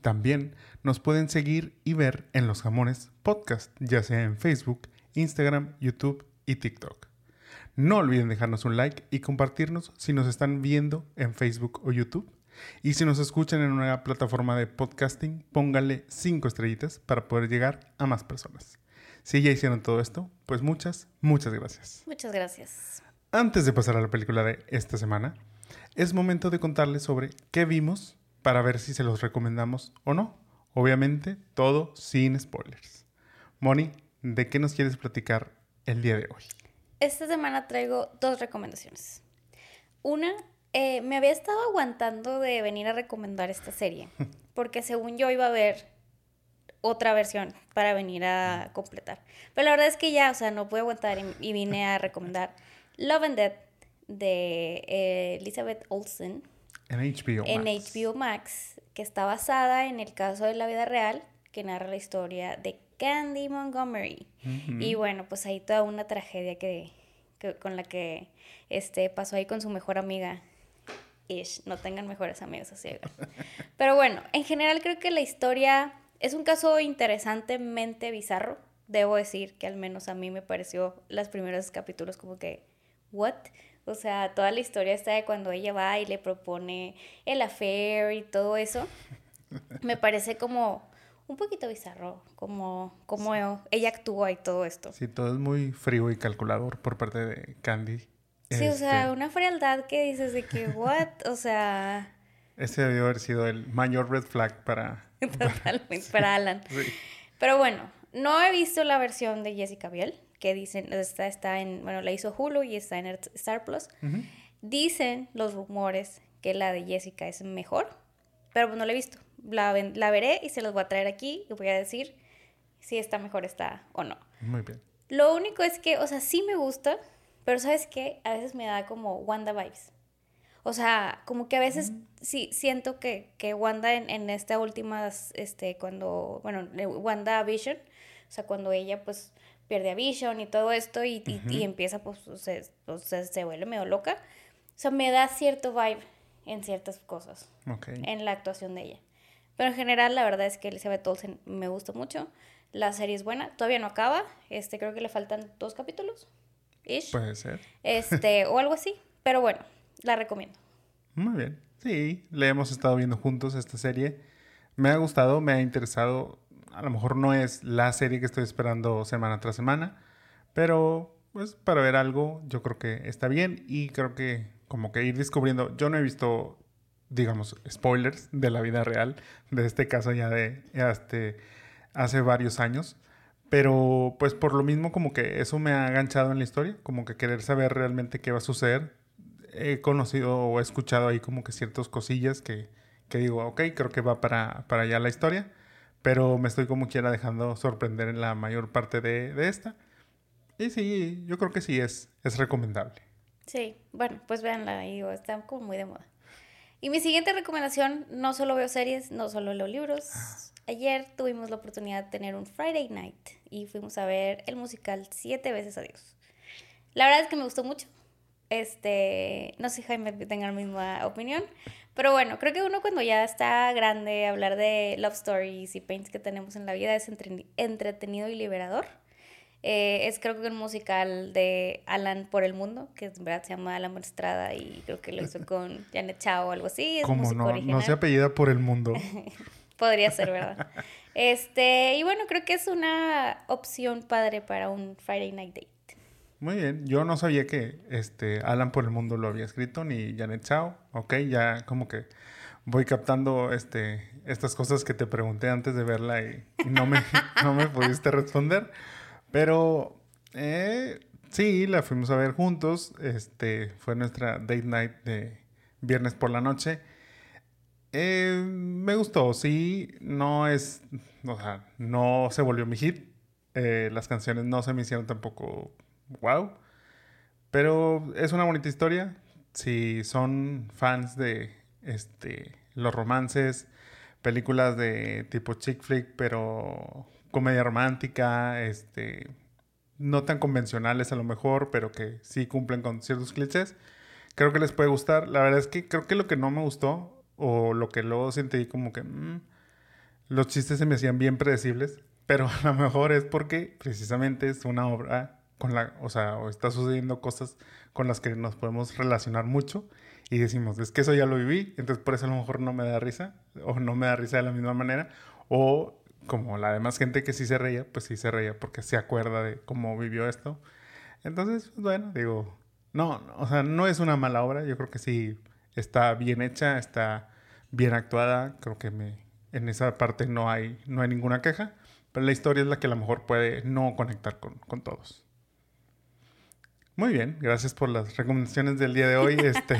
También nos pueden seguir y ver en Los Jamones Podcast, ya sea en Facebook, Instagram, YouTube y TikTok. No olviden dejarnos un like y compartirnos si nos están viendo en Facebook o YouTube. Y si nos escuchan en una plataforma de podcasting, pónganle 5 estrellitas para poder llegar a más personas. Si ya hicieron todo esto, pues muchas, muchas gracias. Muchas gracias. Antes de pasar a la película de esta semana, es momento de contarles sobre qué vimos para ver si se los recomendamos o no. Obviamente, todo sin spoilers. Moni, ¿de qué nos quieres platicar el día de hoy? Esta semana traigo dos recomendaciones. Una, eh, me había estado aguantando de venir a recomendar esta serie, porque según yo iba a ver otra versión para venir a completar. Pero la verdad es que ya, o sea, no pude aguantar y, vine a recomendar Love and Death de eh, Elizabeth Olsen En HBO. en Max. HBO Max, que está basada en el caso de la vida real, que narra la historia de Candy Montgomery. Y bueno, pues ahí toda una tragedia que, que- con la que este, pasó ahí con su mejor amiga. Ish, no tengan mejores amigos así. Pero bueno, en general creo que la historia es un caso interesantemente bizarro. Debo decir que al menos a mí me pareció los primeros capítulos como que, ¿what? O sea, toda la historia está de cuando ella va y le propone el affair y todo eso. Me parece como un poquito bizarro, como, como ella actúa y todo esto. Sí, todo es muy frío y calculador por parte de Candy. Sí, o sea, Este, una frialdad que dices de que, what? O sea, Ese debió haber sido el mayor red flag para... totalmente para Alan. Sí. Pero bueno, no he visto la versión de Jessica Biel, que dicen, está, está en, bueno, la hizo Hulu y está en Star Plus. Ujú. Dicen los rumores que la de Jessica es mejor, pero pues no la he visto. La, la veré y se los voy a traer aquí y voy a decir si está mejor está o no. Muy bien. Lo único es que, o sea, sí me gusta, pero ¿sabes qué? A veces me da como Wanda vibes. O sea, como que a veces sí siento que, que Wanda en, en esta última, este, cuando, bueno, Wanda Vision, o sea, cuando ella pues pierde a Vision y todo esto y, y- y empieza pues, o sea, se vuelve medio loca. O sea, me da cierto vibe en ciertas cosas Ok. en la actuación de ella. Pero en general, la verdad es que Elizabeth Olsen me gusta mucho. La serie es buena. Todavía no acaba. Este, creo que le faltan dos capítulos. Ish. Puede ser. Este, o algo así. Pero bueno, la recomiendo. Muy bien. Sí, le hemos estado viendo juntos esta serie. Me ha gustado, me ha interesado. A lo mejor no es la serie que estoy esperando semana tras semana, pero pues para ver algo yo creo que está bien y creo que como que ir descubriendo. Yo no he visto, digamos, spoilers de la vida real de este caso ya de este, hace varios años. Pero pues por lo mismo como que eso me ha enganchado en la historia, como que querer saber realmente qué va a suceder. He conocido o he escuchado ahí como que ciertas cosillas que, que digo, ok, creo que va para, para allá la historia, pero me estoy como quiera dejando sorprender en la mayor parte de, de esta. Y sí, yo creo que sí es, es recomendable. Sí, bueno, pues véanla, digo, está como muy de moda. Y mi siguiente recomendación, no solo veo series, no solo leo libros. Ayer tuvimos la oportunidad de tener un Friday night y fuimos a ver el musical Siete veces a Dios. La verdad es que me gustó mucho. Este, no sé si Jaime tenga la misma opinión, pero bueno, creo que uno cuando ya está grande, hablar de love stories y paints que tenemos en la vida es entre- entretenido y liberador. Eh, es creo que un musical de Alan por el mundo, que en verdad se llama Alan Estrada y creo que lo hizo con Janet Chao o algo así. Es Como no, original. no se apellida por el mundo. Podría ser, ¿verdad? Este, y bueno, creo que es una opción padre para un Friday Night Date. Muy bien, yo no sabía que este Alan por el mundo lo había escrito ni Janet Chao. Ok, ya como que voy captando este estas cosas que te pregunté antes de verla y, no me no me pudiste responder. Pero eh, sí, la fuimos a ver juntos. Este fue nuestra date night de viernes por la noche. Eh, me gustó, sí, no es, o sea, no se volvió mi hit, Eh, las canciones no se me hicieron tampoco wow. Pero es una bonita historia. Si son fans de este, los romances, películas de tipo chick flick, pero comedia romántica, este, no tan convencionales a lo mejor, pero que sí cumplen con ciertos clichés, creo que les puede gustar. La verdad es que creo que lo que no me gustó, o lo que luego sentí como que mm, los chistes se me hacían bien predecibles, pero a lo mejor es porque precisamente es una obra con la, o sea, o está sucediendo cosas con las que nos podemos relacionar mucho y decimos, es que eso ya lo viví, entonces por eso a lo mejor no me da risa, o no me da risa de la misma manera, o como la demás gente que sí se reía, pues sí se reía porque se acuerda de cómo vivió esto. Entonces, pues, bueno, digo, no, o sea, no es una mala obra, yo creo que sí está bien hecha, está bien actuada, creo que me, en esa parte no hay, no hay ninguna queja, pero la historia es la que a lo mejor puede no conectar con, con todos. Muy bien, gracias por las recomendaciones del día de hoy, este,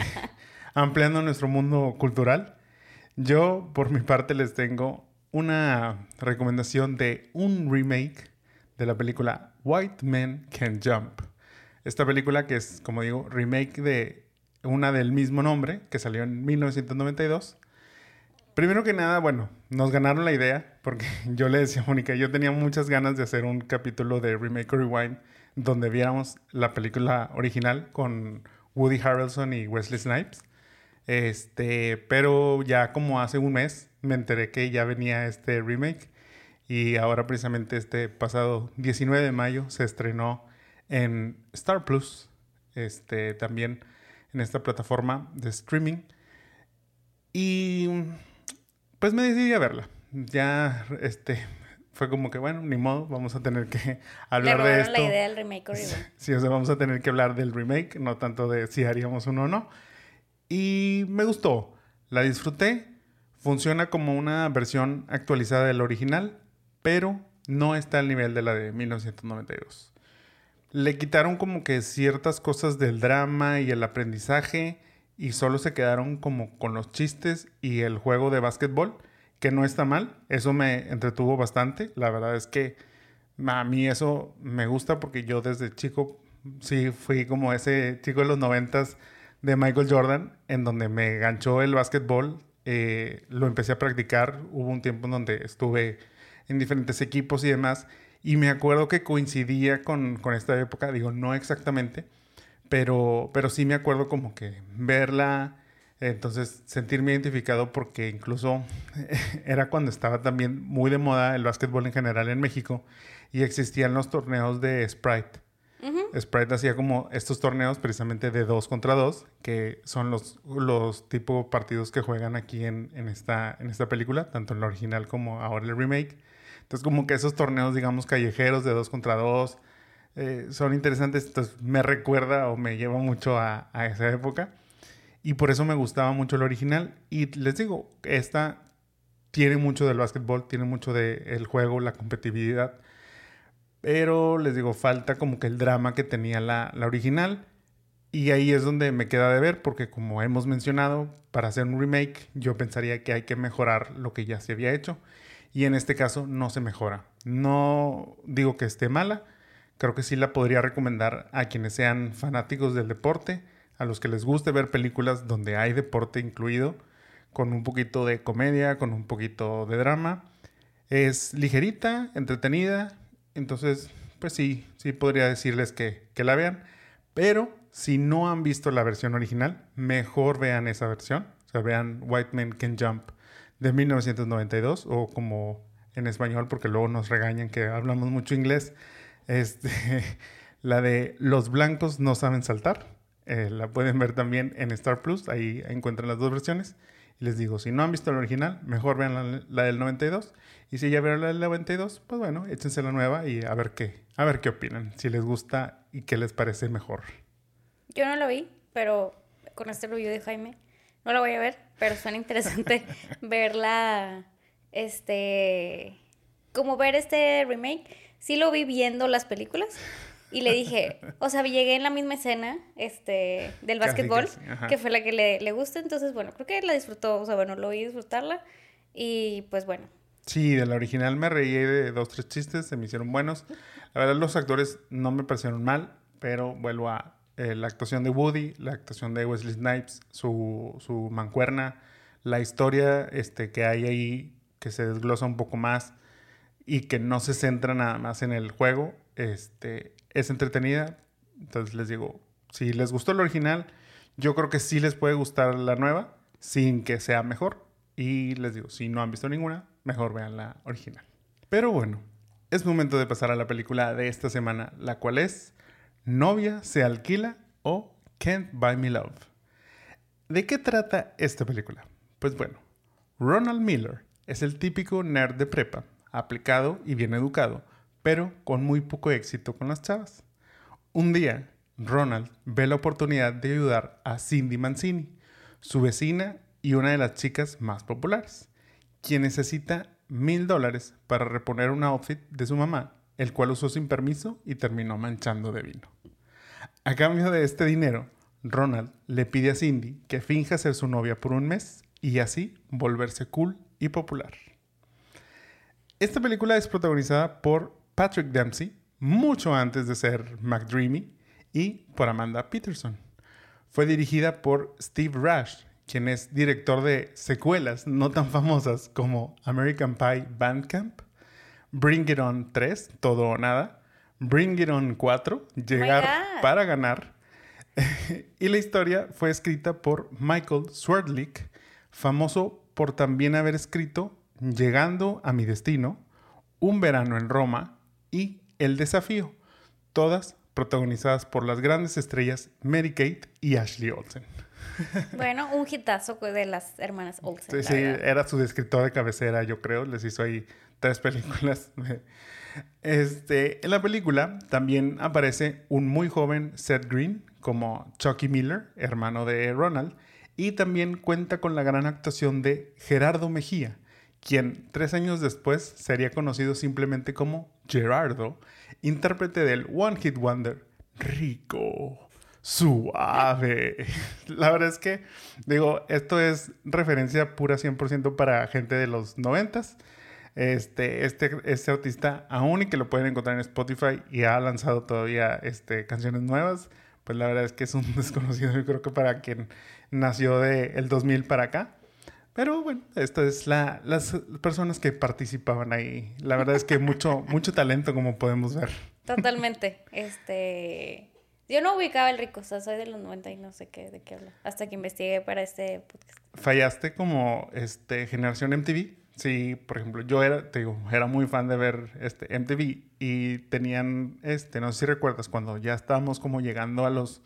ampliando nuestro mundo cultural. Yo, por mi parte, les tengo una recomendación de un remake de la película White Men Can Jump. Esta película que es, como digo, remake de una del mismo nombre que salió en 1992. Primero que nada, bueno, nos ganaron la idea porque yo le decía a Mónica, yo tenía muchas ganas de hacer un capítulo de Remake Rewind donde viéramos la película original con Woody Harrelson y Wesley Snipes. Este, pero ya como hace un mes me enteré que ya venía este remake y ahora precisamente este pasado 19 de mayo se estrenó en Star Plus, este, también en esta plataforma de streaming. Y pues me decidí a verla. Ya este, fue como que, bueno, ni modo, vamos a tener que hablar de esto. la idea del remake Sí, o sea, vamos a tener que hablar del remake, no tanto de si haríamos uno o no. Y me gustó, la disfruté, funciona como una versión actualizada del original, pero no está al nivel de la de 1992. Le quitaron como que ciertas cosas del drama y el aprendizaje y solo se quedaron como con los chistes y el juego de básquetbol, que no está mal, eso me entretuvo bastante, la verdad es que a mí eso me gusta porque yo desde chico sí fui como ese chico de los noventas de Michael Jordan, en donde me ganchó el básquetbol. Eh, lo empecé a practicar. Hubo un tiempo en donde estuve en diferentes equipos y demás. Y me acuerdo que coincidía con, con esta época, digo, no exactamente, pero, pero sí me acuerdo como que verla, entonces sentirme identificado porque incluso era cuando estaba también muy de moda el básquetbol en general en México y existían los torneos de Sprite. Sprite hacía como estos torneos precisamente de dos contra dos, que son los, los tipo partidos que juegan aquí en, esta, en esta película, tanto en la original como ahora el remake. Entonces como que esos torneos, digamos, callejeros de dos contra dos, eh, son interesantes. Entonces me recuerda o me lleva mucho a, a esa época. Y por eso me gustaba mucho el original. Y les digo, esta tiene mucho del básquetbol, tiene mucho del juego, la competitividad pero les digo, falta como que el drama que tenía la, la original. Y ahí es donde me queda de ver, porque como hemos mencionado, para hacer un remake yo pensaría que hay que mejorar lo que ya se había hecho. Y en este caso no se mejora. No digo que esté mala, creo que sí la podría recomendar a quienes sean fanáticos del deporte, a los que les guste ver películas donde hay deporte incluido, con un poquito de comedia, con un poquito de drama. Es ligerita, entretenida, entonces, pues sí, sí podría decirles que, la vean. Pero si no han visto la versión original, mejor vean esa versión. O sea, vean White Men Can Jump de 1992 o como en español, porque luego nos regañan que hablamos mucho inglés. Este, la de Los blancos no saben saltar. Eh, la pueden ver también en Star Plus. Ahí encuentran las dos versiones. Y les digo, si no han visto la original, mejor vean la, la del 92. Y si ya vieron la del 92, pues bueno, échense la nueva y a ver qué, a ver qué opinan, si les gusta y qué les parece mejor. Yo no lo vi, pero con este review de Jaime, no lo voy a ver, pero suena interesante verla, este, como ver este remake. Sí lo vi viendo las películas y le dije, o sea, llegué en la misma escena este, del básquetbol, que fue la que le, le gusta, entonces bueno, creo que la disfrutó, o sea, bueno, lo vi disfrutarla y pues bueno, Sí, de la original me reí de dos, tres chistes, se me hicieron buenos. La verdad, los actores no me parecieron mal, pero vuelvo a eh, la actuación de Woody, la actuación de Wesley Snipes, su, su mancuerna, la historia este, que hay ahí que se desglosa un poco más y que no se centra nada más en el juego, este, es entretenida. Entonces les digo, si les gustó el original, yo creo que sí les puede gustar la nueva, sin que sea mejor. Y les digo, si no han visto ninguna, mejor vean la original. Pero bueno, es momento de pasar a la película de esta semana, la cual es Novia se alquila o Can't Buy Me Love. ¿De qué trata esta película? Pues bueno, Ronald Miller es el típico nerd de prepa, aplicado y bien educado, pero con muy poco éxito con las chavas. Un día, Ronald ve la oportunidad de ayudar a Cindy Mancini, su vecina y una de las chicas más populares, quien necesita mil dólares para reponer un outfit de su mamá, el cual usó sin permiso y terminó manchando de vino. A cambio de este dinero, Ronald le pide a Cindy que finja ser su novia por un mes y así volverse cool y popular. Esta película es protagonizada por Patrick Dempsey, mucho antes de ser McDreamy, y por Amanda Peterson. Fue dirigida por Steve Rash, quien es director de secuelas no tan famosas como American Pie Bandcamp, Bring It On 3, Todo o Nada, Bring It On 4, Llegar para Ganar. y la historia fue escrita por Michael Swerdlick, famoso por también haber escrito Llegando a mi destino, Un verano en Roma y El desafío, todas protagonizadas por las grandes estrellas Mary Kate y Ashley Olsen. Bueno, un hitazo de las hermanas Olsen. Sí, sí era su escritor de cabecera, yo creo. Les hizo ahí tres películas. Este, en la película también aparece un muy joven Seth Green como Chucky Miller, hermano de Ronald, y también cuenta con la gran actuación de Gerardo Mejía, quien tres años después sería conocido simplemente como Gerardo, intérprete del One Hit Wonder Rico suave. La verdad es que, digo, esto es referencia pura 100% para gente de los noventas. Este, este, este artista, aún y que lo pueden encontrar en Spotify y ha lanzado todavía este, canciones nuevas, pues la verdad es que es un desconocido, yo creo que para quien nació del el 2000 para acá. Pero bueno, esta es la, las personas que participaban ahí. La verdad es que mucho, mucho talento, como podemos ver. Totalmente. Este, yo no ubicaba el rico, o sea, soy de los 90 y no sé qué, de qué habla. Hasta que investigué para este podcast. ¿Fallaste como este, generación MTV? Sí, por ejemplo, yo era, te digo, era muy fan de ver este MTV y tenían, este, no sé si recuerdas, cuando ya estábamos como llegando a los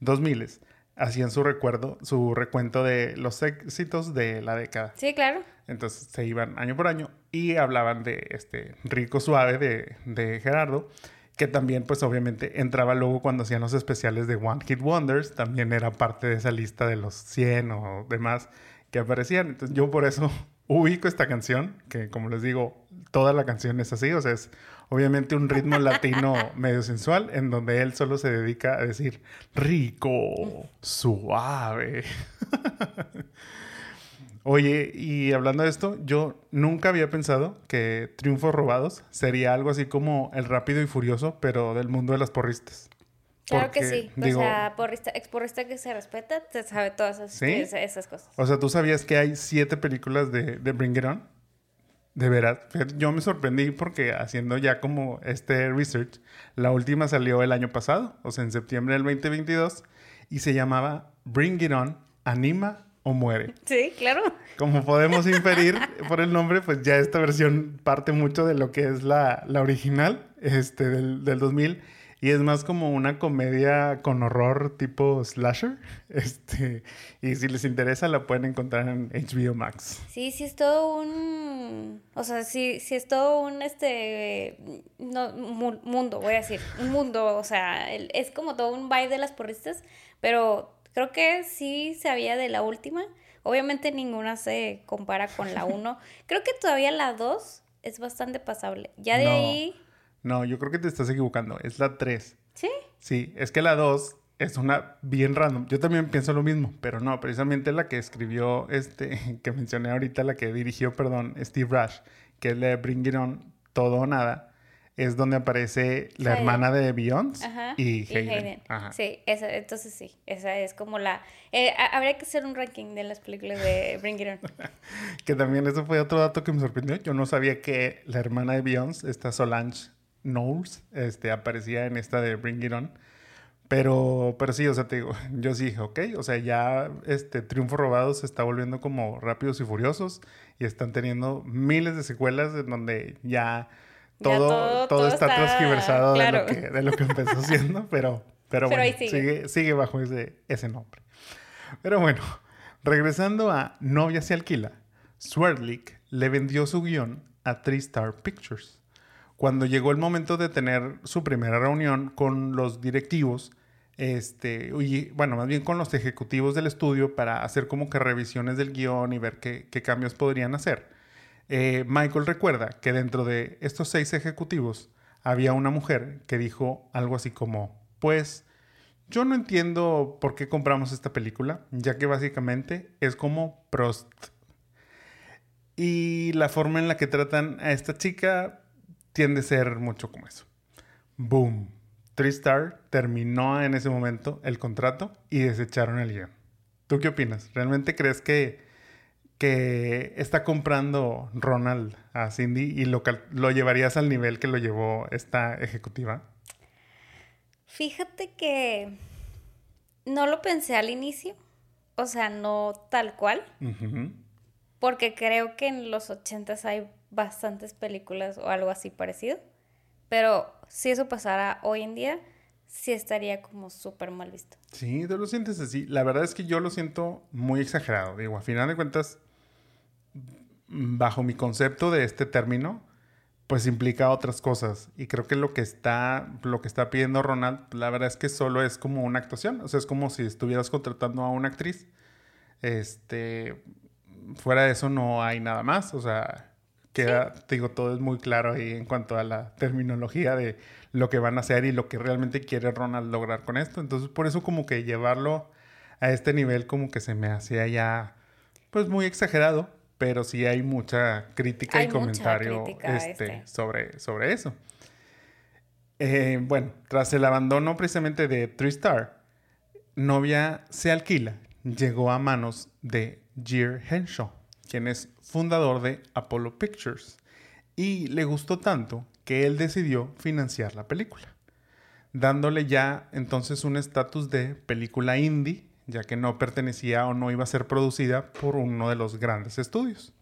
2000 hacían su recuerdo, su recuento de los éxitos de la década. Sí, claro. Entonces se iban año por año y hablaban de este rico suave de, de Gerardo que también pues obviamente entraba luego cuando hacían los especiales de One Hit Wonders, también era parte de esa lista de los 100 o demás que aparecían. Entonces yo por eso ubico esta canción, que como les digo, toda la canción es así, o sea, es obviamente un ritmo latino medio sensual en donde él solo se dedica a decir rico, suave. Oye, y hablando de esto, yo nunca había pensado que Triunfos Robados sería algo así como el rápido y furioso, pero del mundo de las porristas. Claro que sí. o sea, porrista, exporrista que se respeta, te sabe todas esas, cosas. O sea, ¿tú sabías que hay siete películas de, de Bring It On? De veras. Yo me sorprendí porque haciendo ya como este research, la última salió el año pasado, o sea, en septiembre del 2022, y se llamaba Bring It On, Anima o muere. Sí, claro. Como podemos inferir por el nombre, pues ya esta versión parte mucho de lo que es la, la original este, del, del 2000 y es más como una comedia con horror tipo slasher. Este, y si les interesa la pueden encontrar en HBO Max. Sí, sí es todo un o sea, sí, sí es todo un este no, mundo, voy a decir, un mundo, o sea, es como todo un vibe de las porristas, pero Creo que sí sabía de la última. Obviamente ninguna se compara con la 1. creo que todavía la 2 es bastante pasable. Ya de ahí... No, yo creo que te estás equivocando. Es la 3. ¿Sí? Sí, es que la 2 es una bien random. Yo también pienso lo mismo, pero no, precisamente la que escribió, este, que mencioné ahorita, la que dirigió, perdón, Steve Rush, que es la de Bring It On, Todo o Nada, es donde aparece la Hayden. hermana de Beyoncé y y Hayden. Hayden. Ajá. Sí, esa, entonces sí, esa es como la... eh, ha- habría que hacer un ranking de las películas de Bring It On. Que también eso fue otro dato que me sorprendió. Yo no sabía que la hermana de Beyoncé, esta Solange Knowles, este, aparecía en esta de Bring It On. Pero, pero sí, o sea, te digo, yo sí dije, ok, o sea, ya este Triunfo Robado se está volviendo como Rápidos y Furiosos y están teniendo miles de secuelas en donde ya Ya todo, todo- está, está transgiversado de, lo que, de lo que empezó siendo, pero, pero, Pero bueno, sigue. sigue, sigue bajo ese, ese nombre. Pero bueno, regresando a Novia se alquila, Swerdlick le vendió su guion a Three-Star Pictures. Cuando llegó el momento de tener su primera reunión con los directivos, este, y, bueno, más bien con los ejecutivos del estudio para hacer como que revisiones del guion y ver qué, cambios podrían hacer. Eh, Michael recuerda que dentro de estos seis ejecutivos había una mujer que dijo algo así como, pues, yo no entiendo por qué compramos esta película, ya que básicamente es como Prost. Y la forma en la que tratan a esta chica tiende a ser mucho como eso. Boom. Tristar terminó en ese momento el contrato y desecharon el guion. ¿Tú qué opinas? ¿Realmente crees que, que está comprando Ronald a Cindy y lo, lo llevarías al nivel que lo llevó esta ejecutiva? Fíjate que no lo pensé al inicio, o sea, no tal cual, porque creo que en los ochentas hay bastantes películas o algo así parecido, pero si eso pasara hoy en día, sí estaría como súper mal visto. Sí, tú lo sientes así. La verdad es que yo lo siento muy exagerado. Digo, a final de cuentas, bajo mi concepto de este término, pues implica otras cosas. Y creo que lo que está, lo que está pidiendo Ronald, la verdad es que solo es como una actuación. O sea, es como si estuvieras contratando a una actriz. Este, fuera de eso no hay nada más. O sea, queda, te digo, todo es muy claro ahí en cuanto a la terminología de lo que van a hacer y lo que realmente quiere Ronald lograr con esto. Entonces, por eso como que llevarlo a este nivel como que se me hacía ya, pues muy exagerado, pero sí hay mucha crítica Hay y comentario crítica este, este. Sobre, sobre eso. Eh, bueno, tras el abandono precisamente de Three Star, Novia se alquila llegó a manos de Gear Henshaw, quien es fundador de Apollo Pictures, y le gustó tanto que él decidió financiar la película, dándole ya entonces un estatus de película indie, ya que no pertenecía o no iba a ser producida por uno de los grandes estudios.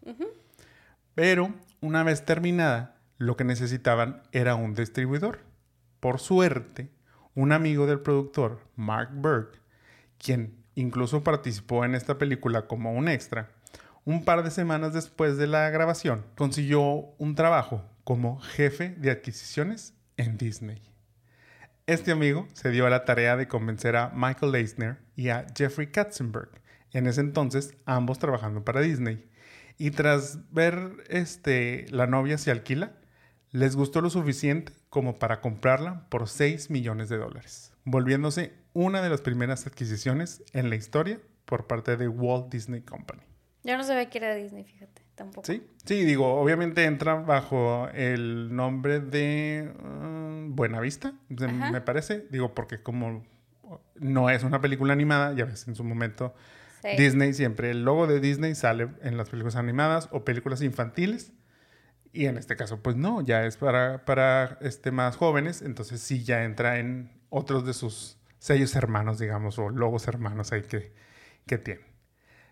Pero una vez terminada, lo que necesitaban era un distribuidor. Por suerte, un amigo del productor, Mark Burke, quien incluso participó en esta película como un extra, un par de semanas después de la grabación, consiguió un trabajo como jefe de adquisiciones en Disney. Este amigo se dio a la tarea de convencer a Michael Eisner y a Jeffrey Katzenberg, en ese entonces ambos trabajando para Disney. Y tras ver este, La novia se alquila, les gustó lo suficiente como para comprarla por 6 millones de dólares, volviéndose una de las primeras adquisiciones en la historia por parte de Walt Disney Company. Yo no sabía que era Disney, fíjate, tampoco. Sí, sí, digo, obviamente entra bajo el nombre de uh, Buenavista, Ajá. me parece. Digo, porque como no es una película animada, ya ves, en su momento Sí. Disney siempre, el logo de Disney sale en las películas animadas o películas infantiles. Y en este caso, pues no, ya es para, para este, más jóvenes, entonces sí ya entra en otros de sus sellos hermanos, digamos, o logos hermanos ahí que, que tienen.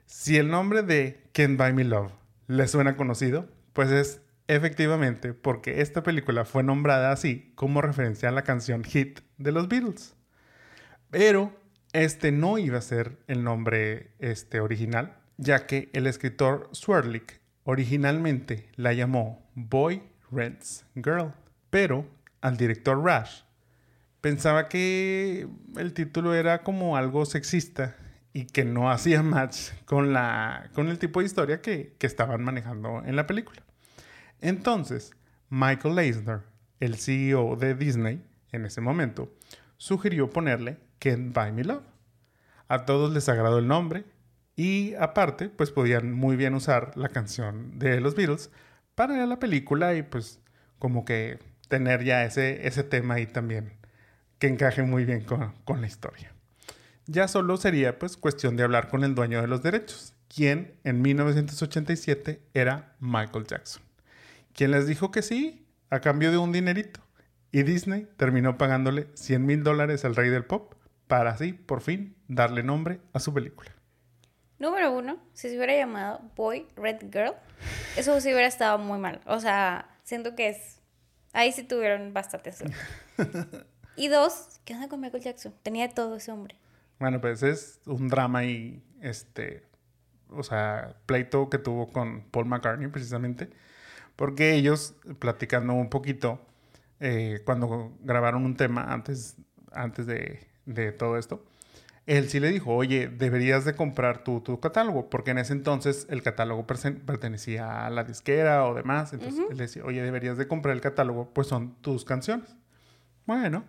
Si el nombre de Can't Buy Me Love le suena conocido, pues es efectivamente porque esta película fue nombrada así como referencia a la canción hit de los Beatles. Pero este no iba a ser el nombre este, original, ya que el escritor Swerdlick originalmente la llamó Boy Rents Girl. Pero al director Rash pensaba que el título era como algo sexista y que no hacía match con, la, con el tipo de historia que, que estaban manejando en la película. Entonces, Michael Eisner, el CEO de Disney en ese momento, sugirió ponerle Can't Buy Me Love. A todos les agradó el nombre y aparte, pues podían muy bien usar la canción de los Beatles para la película y pues como que tener ya ese, ese tema ahí también que encaje muy bien con, con la historia. Ya solo sería pues cuestión de hablar con el dueño de los derechos, quien en 1987 era Michael Jackson, quien les dijo que sí a cambio de un dinerito. Y Disney terminó pagándole 100 mil dólares al rey del pop para así, por fin, darle nombre a su película. Número uno, si se hubiera llamado Boy Red Girl, eso sí hubiera estado muy mal. O sea, siento que es... Ahí sí tuvieron bastante suerte. y dos, ¿qué onda con Michael Jackson? Tenía todo ese hombre. Bueno, pues es un drama y este, o sea, pleito que tuvo con Paul McCartney precisamente, porque ellos, platicando un poquito, eh, cuando grabaron un tema antes, antes de, de, todo esto, él sí le dijo, oye, deberías de comprar tu, tu catálogo, porque en ese entonces el catálogo pertenecía a la disquera o demás, entonces él le decía, oye, deberías de comprar el catálogo, pues son tus canciones. Bueno,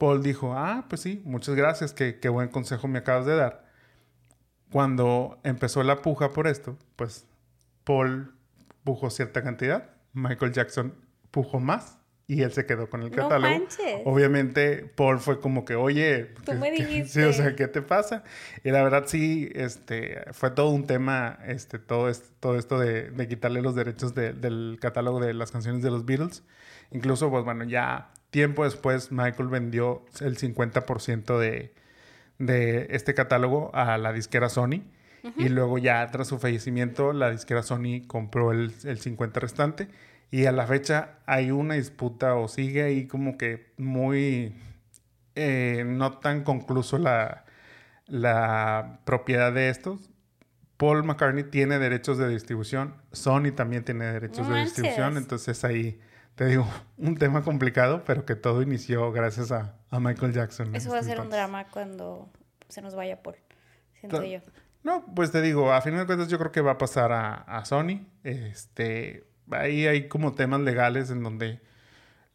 Paul dijo, ah, pues sí, muchas gracias, qué, qué buen consejo me acabas de dar. Cuando empezó la puja por esto, pues Paul pujó cierta cantidad, Michael Jackson pujó más y él se quedó con el catálogo. No Obviamente Paul fue como que, oye, tú me dijiste. Sí, o sea, ¿qué te pasa? Y la verdad sí, este, fue todo un tema, este, todo esto, todo esto de, de quitarle los derechos de, del catálogo de las canciones de los Beatles. Incluso, pues bueno, ya Tiempo después, Michael vendió el 50% de, de este catálogo a la disquera Sony. Y luego ya tras su fallecimiento, la disquera Sony compró el, el 50 restante. Y a la fecha hay una disputa o sigue ahí como que muy... Eh, no tan concluso la, la propiedad de estos. Paul McCartney tiene derechos de distribución, Sony también tiene derechos de distribución, entonces ahí te digo, un tema complicado, pero que todo inició gracias a, Michael Jackson. Eso va a ser un drama cuando se nos vaya por, siento yo. No, pues te digo, a fin de cuentas yo creo que va a pasar a, Sony. Este, ahí hay como temas legales en donde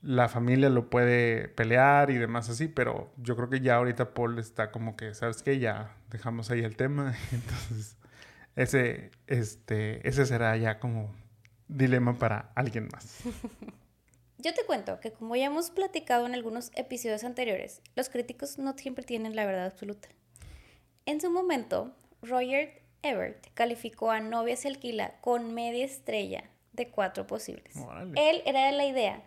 la familia lo puede pelear y demás así, pero yo creo que ya ahorita Paul está como que, ¿sabes qué? Ya dejamos ahí el tema. Entonces, ese, este, ese será ya como dilema para alguien más. Yo te cuento que como ya hemos platicado en algunos episodios anteriores, los críticos no siempre tienen la verdad absoluta. En su momento, Roger Ebert calificó a Novia se alquila con media estrella de cuatro posibles. Él era de la idea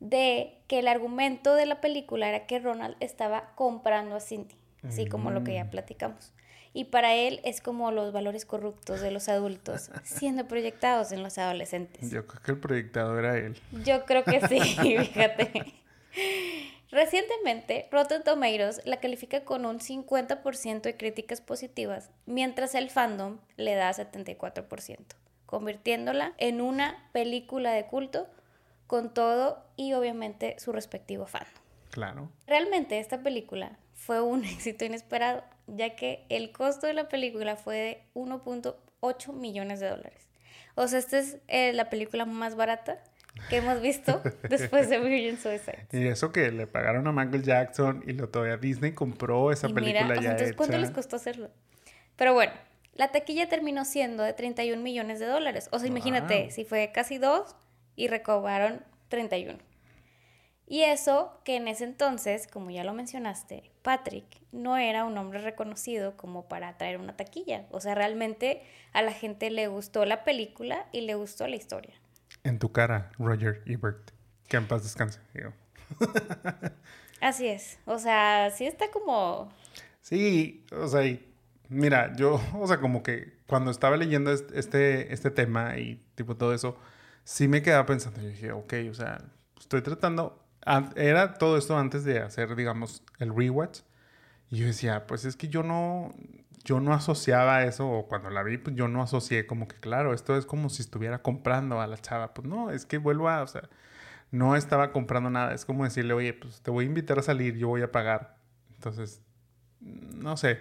de que el argumento de la película era que Ronald estaba comprando a Cindy, así como lo que ya mm. platicamos y para él es como los valores corruptos de los adultos siendo proyectados en los adolescentes. Yo creo que el proyectado era él. Yo creo que sí, fíjate. Recientemente, Rotten Tomatoes la califica con un 50% de críticas positivas, mientras el fandom le da 74%, convirtiéndola en una película de culto con todo y obviamente su respectivo fandom. Claro. Realmente esta película fue un éxito inesperado, ya que el costo de la película fue de 1.8 millones de dólares. O sea, esta es eh, la película más barata que hemos visto después de Virgin Suicide. Y eso que le pagaron a Michael Jackson y lo todavía Disney compró esa película ya entonces, ¿cuánto les costó hacerlo? Pero bueno, la taquilla terminó siendo de 31 millones de dólares. O sea, imagínate, si fue casi dos y recobraron 31. Y eso que en ese entonces, como ya lo mencionaste, Patrick no era un hombre reconocido como para traer una taquilla. O sea, realmente a la gente le gustó la película y le gustó la historia. En tu cara, Roger Ebert. Que en paz descanse. Así es. O sea, sí está como... Sí, o sea, mira, yo, o sea, como que cuando estaba leyendo este, este tema y tipo todo eso, sí me quedaba pensando, yo dije, ok, o sea, estoy tratando, era todo esto antes de hacer, digamos, el rewatch. Y yo decía, pues es que yo no, yo no asociaba eso, o cuando la vi, pues yo no asocié como que, claro, esto es como si estuviera comprando a la chava. Pues no, es que vuelvo a, o sea, no estaba comprando nada. Es como decirle, oye, pues te voy a invitar a salir, yo voy a pagar. Entonces, no sé.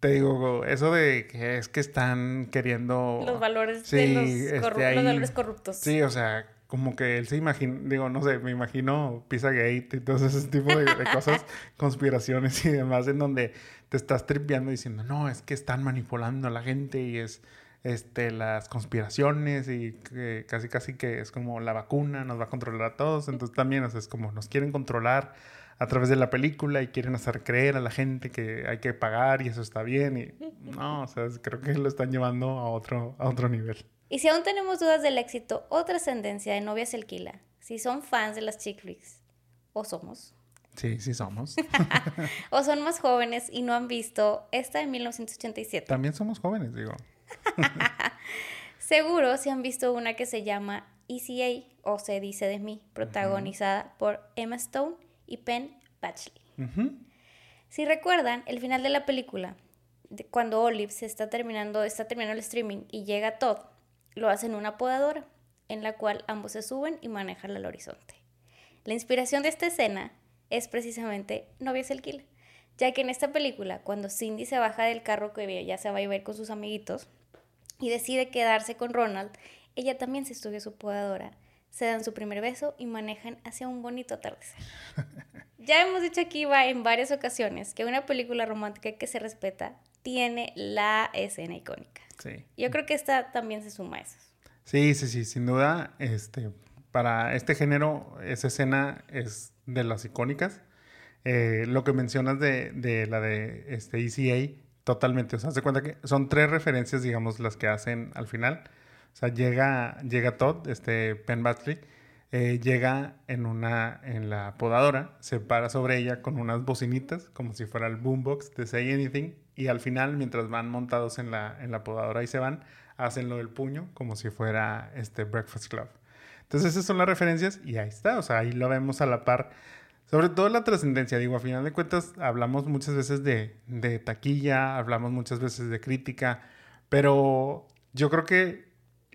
Te digo, eso de que es que están queriendo... Los valores de los, este, los valores corruptos. Sí, o sea, como que él se imagina, digo, no sé, me imagino Pizzagate y todo ese tipo de, cosas, conspiraciones y demás, en donde te estás tripeando diciendo, no, es que están manipulando a la gente y es, este, las conspiraciones y que casi casi que es como la vacuna nos va a controlar a todos. Entonces también es como nos quieren controlar a través de la película y quieren hacer creer a la gente que hay que pagar y eso está bien. Y no, o sea, creo que lo están llevando a otro, a otro nivel. Y si aún tenemos dudas del éxito o trascendencia de Novias Elquila, si son fans de las chick flicks, o somos. Sí, sí somos. o son más jóvenes y no han visto esta de 1987. También somos jóvenes, digo. Seguro si han visto una que se llama ECA o Se dice de mí, protagonizada por Emma Stone y Penn Badgley. Si recuerdan, el final de la película, cuando Olive se está terminando, está terminando el streaming y llega Todd, lo hace en una podadora, en la cual ambos se suben y manejan al horizonte. La inspiración de esta escena es precisamente Novias Elquila, ya que en esta película, cuando Cindy se baja del carro que ya se va a ir con sus amiguitos y decide quedarse con Ronald, ella también se sube a su podadora, se dan su primer beso y manejan hacia un bonito atardecer. ya hemos dicho aquí va en varias ocasiones que una película romántica que se respeta tiene la escena icónica. Sí. Yo creo que esta también se suma a eso. Sí, sí, sí, sin duda, este, para este género, esa escena es de las icónicas. Eh, lo que mencionas de, de, la de este ECA, totalmente. O sea, se cuenta que son tres referencias, digamos, las que hacen al final. O sea, llega, llega Todd, este Penn Badgley, eh, llega en una, en la podadora, se para sobre ella con unas bocinitas, como si fuera el boombox de Say Anything, y al final, mientras van montados en la, en la podadora y se van, hacen lo del puño, como si fuera este Breakfast Club. Entonces esas son las referencias y ahí está, o sea, ahí lo vemos a la par. Sobre todo la trascendencia, digo, a final de cuentas hablamos muchas veces de, de taquilla, hablamos muchas veces de crítica, pero yo creo que,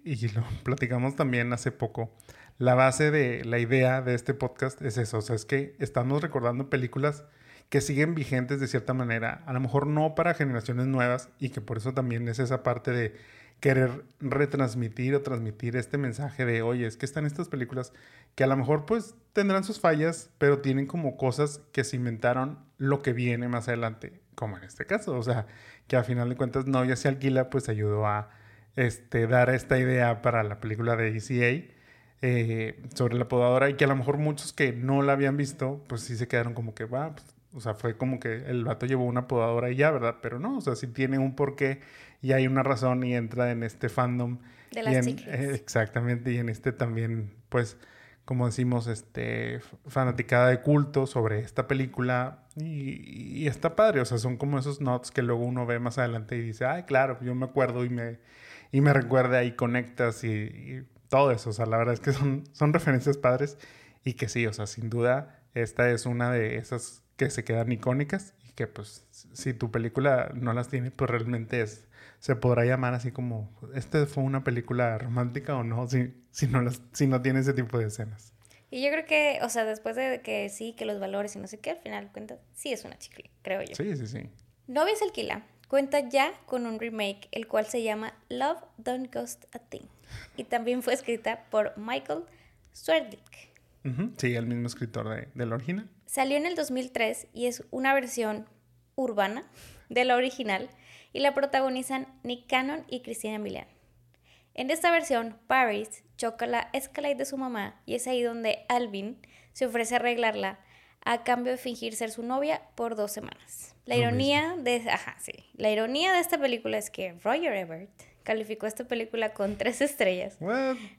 y lo platicamos también hace poco, la base de la idea de este podcast es eso, o sea, es que estamos recordando películas que siguen vigentes de cierta manera, a lo mejor no para generaciones nuevas y que por eso también es esa parte de querer retransmitir o transmitir este mensaje de, oye, es que están estas películas que a lo mejor pues tendrán sus fallas, pero tienen como cosas que se inventaron lo que viene más adelante, como en este caso, o sea, que a final de cuentas no ya se alquila, pues ayudó a este, dar esta idea para la película de ECA. Eh, sobre la podadora y que a lo mejor muchos que no la habían visto, pues sí se quedaron como que, va, pues, o sea, fue como que el vato llevó una podadora y ya, ¿verdad? Pero no, o sea, sí tiene un porqué y hay una razón y entra en este fandom. De las eh, Exactamente, y en este también, pues, como decimos, este, fanaticada de culto sobre esta película y, está padre, o sea, son como esos notes que luego uno ve más adelante y dice, ay, claro, yo me acuerdo y me, y me recuerda y conectas y, todo eso, o sea, la verdad es que son, son referencias padres y que sí, o sea, sin duda, esta es una de esas que se quedan icónicas y que pues si tu película no las tiene, pues realmente es se podrá llamar así como, ¿este fue una película romántica o no? Si, si, no, las, si no tiene ese tipo de escenas. Y yo creo que, o sea, después de que sí, que los valores y no sé qué, al final cuenta, sí es una chicle, creo yo. Sí, sí, sí. Novias Alquila cuenta ya con un remake, el cual se llama Love Don't Cost a Thing. Y también fue escrita por Michael Swerdlick. Sí, el mismo escritor de, del original. Salió en el 2003 y es una versión urbana de la original y la protagonizan Nick Cannon y Cristina Milian. En esta versión, Paris choca la Escalade de su mamá y es ahí donde Alvin se ofrece a arreglarla a cambio de fingir ser su novia por dos semanas. La ironía de, ajá, sí. La ironía de esta película es que Roger Ebert calificó esta película con tres estrellas,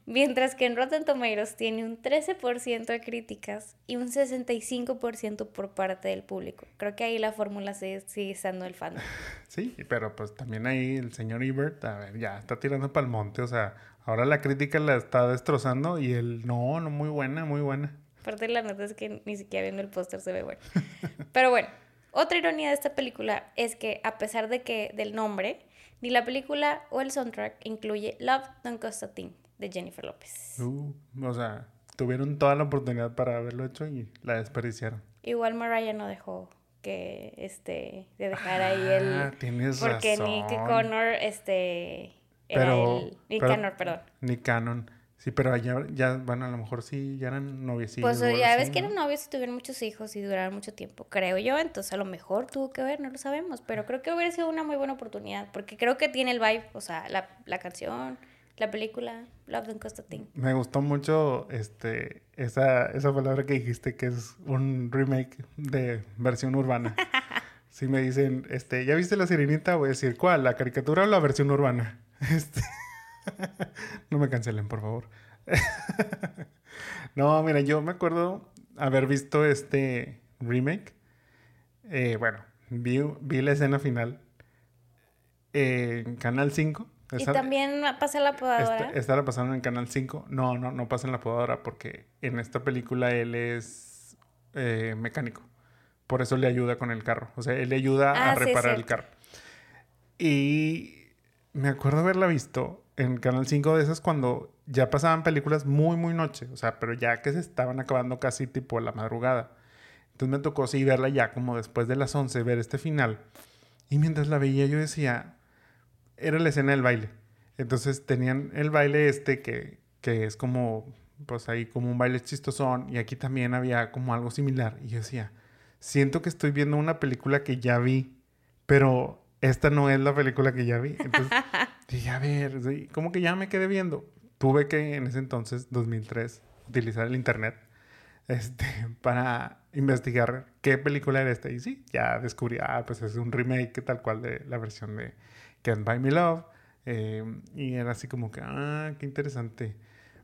mientras que en Rotten Tomatoes tiene un 13% de críticas y un 65% por parte del público. Creo que ahí la fórmula sigue, sigue estando el fan. Sí, pero pues también ahí el señor Ebert, a ver, ya está tirando para el monte, o sea, ahora la crítica la está destrozando y él, no, no, muy buena, muy buena. Aparte la nota es que ni siquiera viendo el póster se ve bueno. Pero bueno, otra ironía de esta película es que a pesar de que del nombre, ni la película o el soundtrack incluye Love Don't Cost a Thing de Jennifer López. Uh, o sea, tuvieron toda la oportunidad para haberlo hecho y la desperdiciaron. Igual Mariah no dejó que este de dejar ahí el ah, tienes porque Nick Connor este era el Nick Cannon, perdón. Nick Cannon Sí, pero ya, ya, bueno, a lo mejor sí, ya eran noviecitos. Pues ya ves que eran novios y tuvieron muchos hijos y duraron mucho tiempo, creo yo. Entonces a lo mejor tuvo que ver, no lo sabemos. Pero creo que hubiera sido una muy buena oportunidad. Porque creo que tiene el vibe, o sea, la, la canción, la película, Love Don't Cost a Thing. Me gustó mucho este, esa, esa palabra que dijiste, que es un remake de versión urbana. si me dicen, este, ¿ya viste la sirenita? Voy a decir, ¿cuál? ¿La caricatura o la versión urbana? Este. no me cancelen, por favor. no, mira, yo me acuerdo haber visto este remake. Eh, bueno, vi, vi, la escena final en Canal 5. ¿Y también pasa en la podadora? Esta, la pasaron en Canal 5. No, no, no pasa en la podadora porque en esta película él es eh, mecánico. Por eso le ayuda con el carro. O sea, él le ayuda a ah, reparar el carro. Y me acuerdo haberla visto en Canal 5 de esas cuando ya pasaban películas muy, muy noche. O sea, pero ya que se estaban acabando casi tipo la madrugada. Entonces me tocó sí verla ya como después de las 11, ver este final. Y mientras la veía yo decía, era la escena del baile. Entonces tenían el baile este que, que es como, pues ahí como un baile chistosón. Y aquí también había como algo similar. Y yo decía, siento que estoy viendo una película que ya vi, pero esta no es la película que ya vi. Entonces dije, a ver, sí, como que ya me quedé viendo. Tuve que en ese entonces, 2003, utilizar el internet este, para investigar qué película era esta. Y sí, ya descubrí, ah, pues es un remake tal cual de la versión de Can't Buy Me Love. Eh, y era así como que, ah, qué interesante.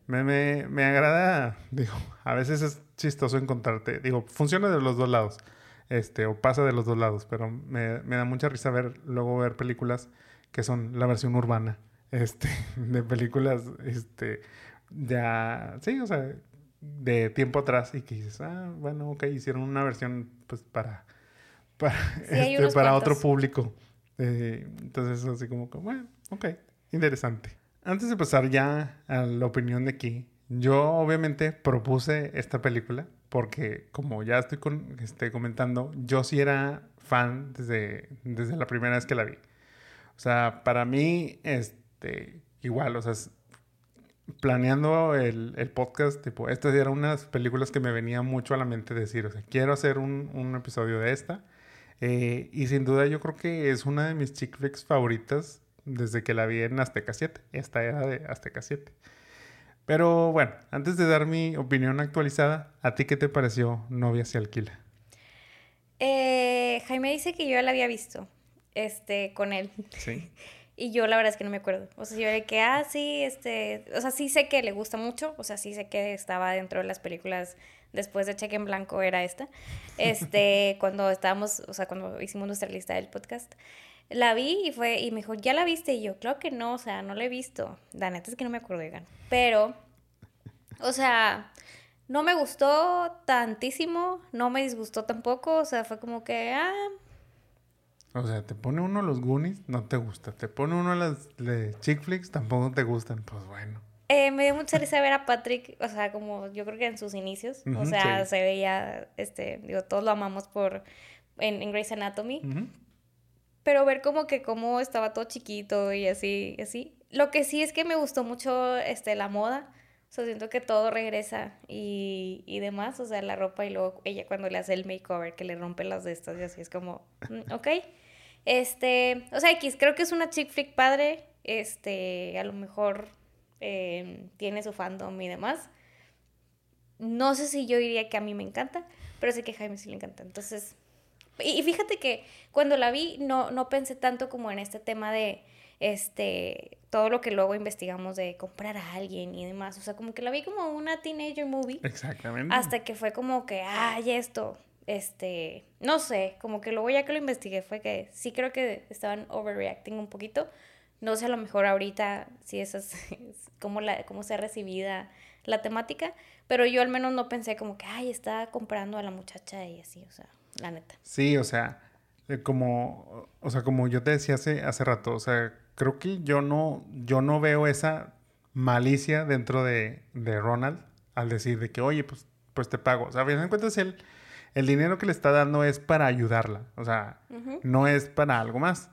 Me, me, me agrada, digo, a veces es chistoso encontrarte, digo, funciona de los dos lados este, o pasa de los dos lados, pero me, me, da mucha risa ver, luego ver películas que son la versión urbana, este, de películas, este, ya, sí, o sea, de tiempo atrás y que dices, ah, bueno, ok, hicieron una versión, pues, para, para, este, para otro público. Eh, entonces, así como, bueno, ok, interesante. Antes de pasar ya a la opinión de aquí, yo obviamente propuse esta película porque como ya estoy con, este, comentando, yo sí era fan desde, desde la primera vez que la vi. O sea, para mí, este, igual, o sea, planeando el, el, podcast, tipo, estas eran unas películas que me venía mucho a la mente decir, o sea, quiero hacer un, un episodio de esta. Eh, y sin duda yo creo que es una de mis chick flicks favoritas desde que la vi en Azteca 7. Esta era de Azteca 7. Pero bueno, antes de dar mi opinión actualizada, ¿a ti qué te pareció Novia se alquila? Eh, Jaime dice que yo la había visto este, con él. Sí. Y yo la verdad es que no me acuerdo. O sea, yo de que, ah, sí, este, o sea, sí sé que le gusta mucho, o sea, sí sé que estaba dentro de las películas después de Cheque en Blanco era esta. Este, cuando estábamos, o sea, cuando hicimos nuestra lista del podcast la vi y fue, y me dijo, ¿ya la viste? Y yo, claro que no, o sea, no la he visto. La neta es que no me acuerdo, digan. Pero, o sea, no me gustó tantísimo, no me disgustó tampoco, o sea, fue como que, ah. O sea, te pone uno los Goonies, no te gusta. Te pone uno las de chick flicks, tampoco te gustan. Pues bueno. Eh, me dio mucha risa ver a Patrick, o sea, como yo creo que en sus inicios, o sea, se veía, este, digo, todos lo amamos por, en, en Grey's Anatomy, pero ver como que cómo estaba todo chiquito y así, así. Lo que sí es que me gustó mucho este, la moda. O sea, siento que todo regresa y, y demás. O sea, la ropa y luego ella cuando le hace el makeover que le rompe las de estas y así es como, mm, ok. Este, o sea, X, creo que es una chick flick padre. Este, a lo mejor em, tiene su fandom y demás. No sé si yo diría que a mí me encanta, pero sé que a Jaime sí le encanta. Entonces, y, fíjate que cuando la vi no, no pensé tanto como en este tema de este todo lo que luego investigamos de comprar a alguien y demás. O sea, como que la vi como una teenager movie. Exactamente. Hasta que fue como que, ay, esto, este, no sé, como que luego ya que lo investigué fue que sí creo que estaban overreacting un poquito. No sé a lo mejor ahorita si eso es cómo, la, cómo sea recibida la temática, pero yo al menos no pensé como que, ay, está comprando a la muchacha y así, o sea la neta. Sí, o sea, eh, como, o sea, como yo te decía hace, hace rato, o sea, creo que yo no, yo no veo esa malicia dentro de, de Ronald al decir de que, oye, pues, pues te pago. O sea, a fin de cuentas, el, el dinero que le está dando es para ayudarla. O sea, no es para algo más.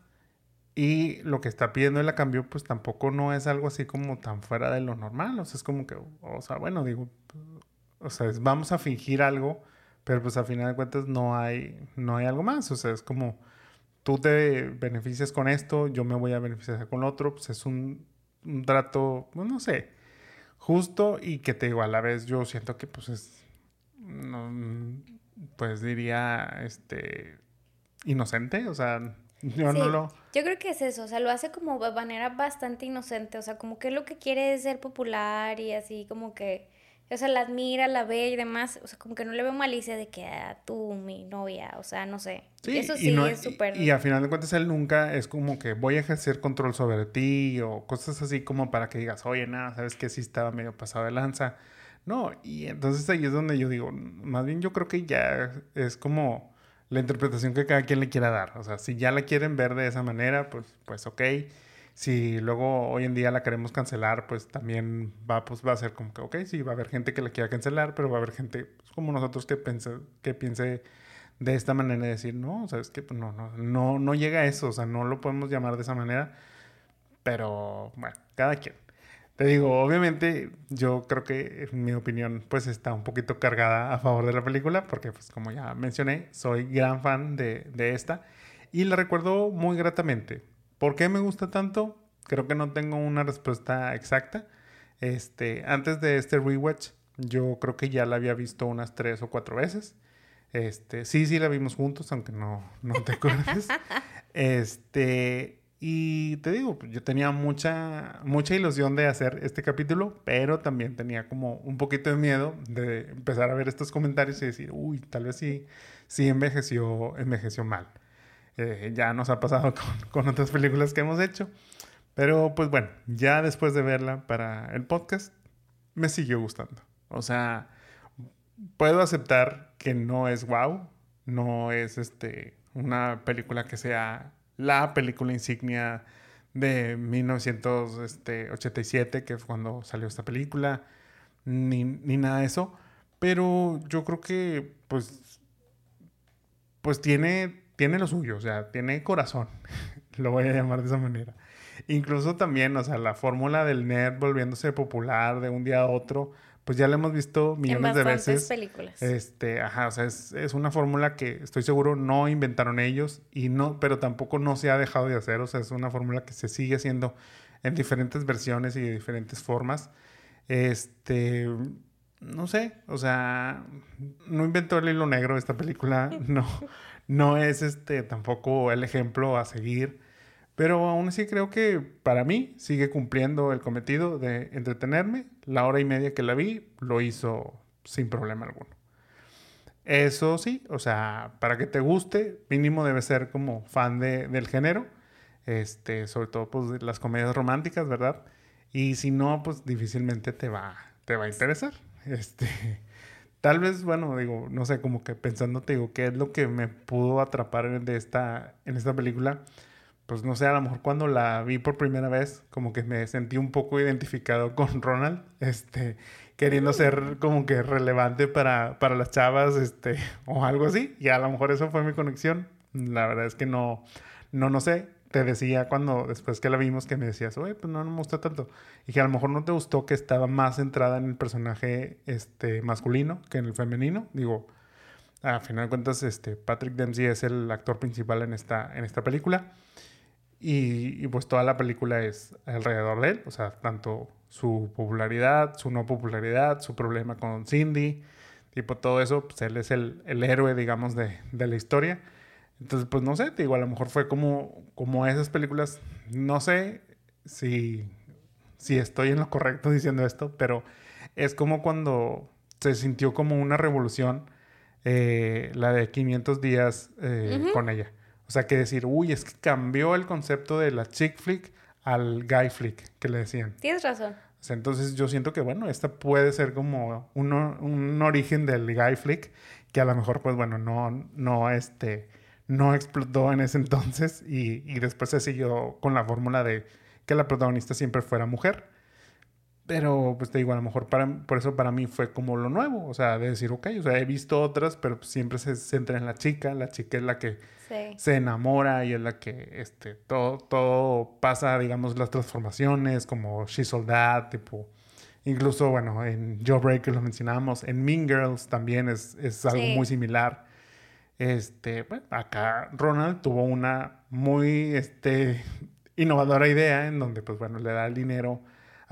Y lo que está pidiendo el cambio, pues tampoco no es algo así como tan fuera de lo normal. O sea, es como que, o sea, bueno, digo, o sea, vamos a fingir algo, pero pues a final de cuentas no hay, no hay algo más. O sea, es como, tú te beneficias con esto, yo me voy a beneficiar con otro, pues es un, un trato, pues, no sé, justo y que te digo, a la vez yo siento que pues es, pues diría, este, inocente, o sea, yo no lo... Yo creo que es eso, o sea, lo hace como de manera bastante inocente, o sea, como que lo que quiere es ser popular y así como que, o sea, la admira, la ve y demás, o sea, como que no le veo malicia de que ah, tú, mi novia, o sea, no sé. Sí, eso sí es súper... Y, y, a final de cuentas él nunca es como que voy a ejercer control sobre ti o cosas así como para que digas, oye, nada, sabes que sí estaba medio pasado de lanza. No, y entonces ahí es donde yo digo, más bien yo creo que ya es como la interpretación que cada quien le quiera dar. O sea, si ya la quieren ver de esa manera, pues, pues ok. Si luego hoy en día la queremos cancelar, pues también va, pues, va a ser como que, ok, sí, va a haber gente que la quiera cancelar, pero va a haber gente pues, como nosotros que, piense de esta manera y decir, no, sabes que pues, no, no, no, no llega a eso, o sea, no lo podemos llamar de esa manera, pero bueno, cada quien. Te digo, obviamente yo creo que mi opinión pues está un poquito cargada a favor de la película porque pues como ya mencioné, soy gran fan de, de esta y la recuerdo muy gratamente. ¿Por qué me gusta tanto? Creo que no tengo una respuesta exacta. Este, antes de este rewatch, yo creo que ya la había visto unas tres o cuatro veces. Este, sí, sí la vimos juntos, aunque no, no te acuerdes. este, y te digo, yo tenía mucha, mucha ilusión de hacer este capítulo, pero también tenía como un poquito de miedo de empezar a ver estos comentarios y decir, uy, tal vez sí, sí envejeció, envejeció mal. Eh, ya nos ha pasado con, con, otras películas que hemos hecho. Pero pues bueno, ya después de verla para el podcast, me siguió gustando. O sea, puedo aceptar que no es wow, no es este, una película que sea la película insignia de 1987, que fue cuando salió esta película, ni, nada de eso. Pero yo creo que, pues, pues tiene, tiene lo suyo, o sea, tiene corazón, lo voy a llamar de esa manera. Incluso también, o sea, la fórmula del net volviéndose popular de un día a otro, pues ya la hemos visto millones de veces. películas. Este, ajá, o sea, es, es, una fórmula que estoy seguro no inventaron ellos y no, pero tampoco no se ha dejado de hacer, o sea, es una fórmula que se sigue haciendo en diferentes versiones y de diferentes formas. Este, no sé, o sea, no inventó el hilo negro esta película, no, no es este tampoco el ejemplo a seguir. Pero aún así creo que para mí sigue cumpliendo el cometido de entretenerme. La hora y media que la vi lo hizo sin problema alguno. Eso sí, o sea, para que te guste, mínimo debe ser como fan de, del género. Este, sobre todo pues las comedias románticas, ¿verdad? Y si no, pues difícilmente te va, te va a interesar. Este, tal vez, bueno, digo, no sé, como que pensando, te digo, ¿qué es lo que me pudo atrapar de esta, en esta película? Pues no sé, a lo mejor cuando la vi por primera vez, como que me sentí un poco identificado con Ronald, este, queriendo mm. ser como que relevante para, para las chavas, este, o algo así, y a lo mejor eso fue mi conexión. La verdad es que no, no, no sé. Te decía cuando, después que la vimos, que me decías, oye, pues no, no me gusta tanto. Y que a lo mejor no te gustó que estaba más centrada en el personaje este, masculino que en el femenino. Digo, a final de cuentas, este, Patrick Dempsey es el actor principal en esta, en esta película. Y, pues toda la película es alrededor de él, o sea, tanto su popularidad, su no popularidad, su problema con Cindy, tipo todo eso, pues él es el, el héroe, digamos, de, de, la historia. Entonces, pues no sé, te digo, a lo mejor fue como, como esas películas, no sé si, si estoy en lo correcto diciendo esto, pero es como cuando se sintió como una revolución eh, la de 500 días eh, con ella. O sea, que decir, uy, es que cambió el concepto de la chick flick al guy flick, que le decían. Tienes razón. O sea, entonces yo siento que, bueno, esta puede ser como un, un origen del guy flick, que a lo mejor, pues bueno, no, no, este, no explotó en ese entonces y, y después se siguió con la fórmula de que la protagonista siempre fuera mujer. Pero, pues te digo, a lo mejor para, por eso para mí fue como lo nuevo. O sea, de decir, ok, o sea, he visto otras, pero pues siempre se centra en la chica. La chica es la que se enamora y es la que, este, todo, todo pasa, digamos, las transformaciones, como She Sold tipo... Incluso, bueno, en Joe Breaker lo mencionamos. En Mean Girls también es, es algo muy similar. Este, bueno, acá Ronald tuvo una muy, este, innovadora idea en donde, pues bueno, le da el dinero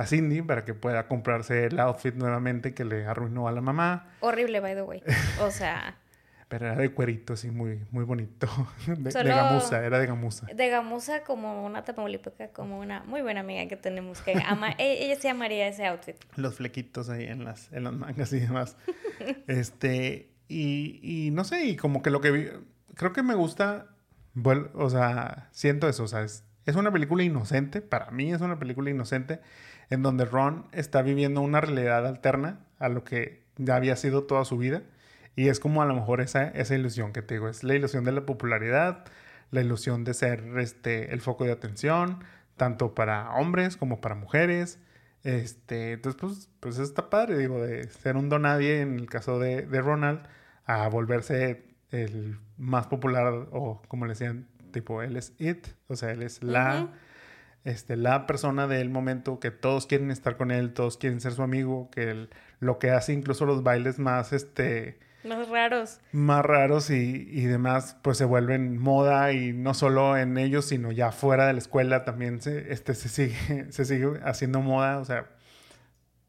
a Cindy para que pueda comprarse el outfit nuevamente que le arruinó a la mamá. Horrible, by the way. O sea. Pero era de cuerito, así muy, muy bonito. De, gamuza, era de gamuza. De gamuza como una tamaulipeca, como una muy buena amiga que tenemos que ama. E, ella se amaría ese outfit. Los flequitos ahí en las, en las mangas y demás. este, y, y no sé, y como que lo que vi, creo que me gusta, bueno, o sea, siento eso, o sea, es, es una película inocente, para mí es una película inocente en donde Ron está viviendo una realidad alterna a lo que ya había sido toda su vida. Y es como a lo mejor esa, esa ilusión que te digo, es la ilusión de la popularidad, la ilusión de ser este, el foco de atención, tanto para hombres como para mujeres. Este, entonces, pues, pues está padre, digo, de ser un donadie en el caso de, de Ronald, a volverse el más popular, o como le decían, tipo, él es it, o sea, él es la este, la persona del momento, que todos quieren estar con él, todos quieren ser su amigo, que lo que hace incluso los bailes más, este... Más raros. Más raros y, y, demás, pues se vuelven moda y no solo en ellos, sino ya fuera de la escuela también se, este, se, sigue, se sigue haciendo moda, o sea,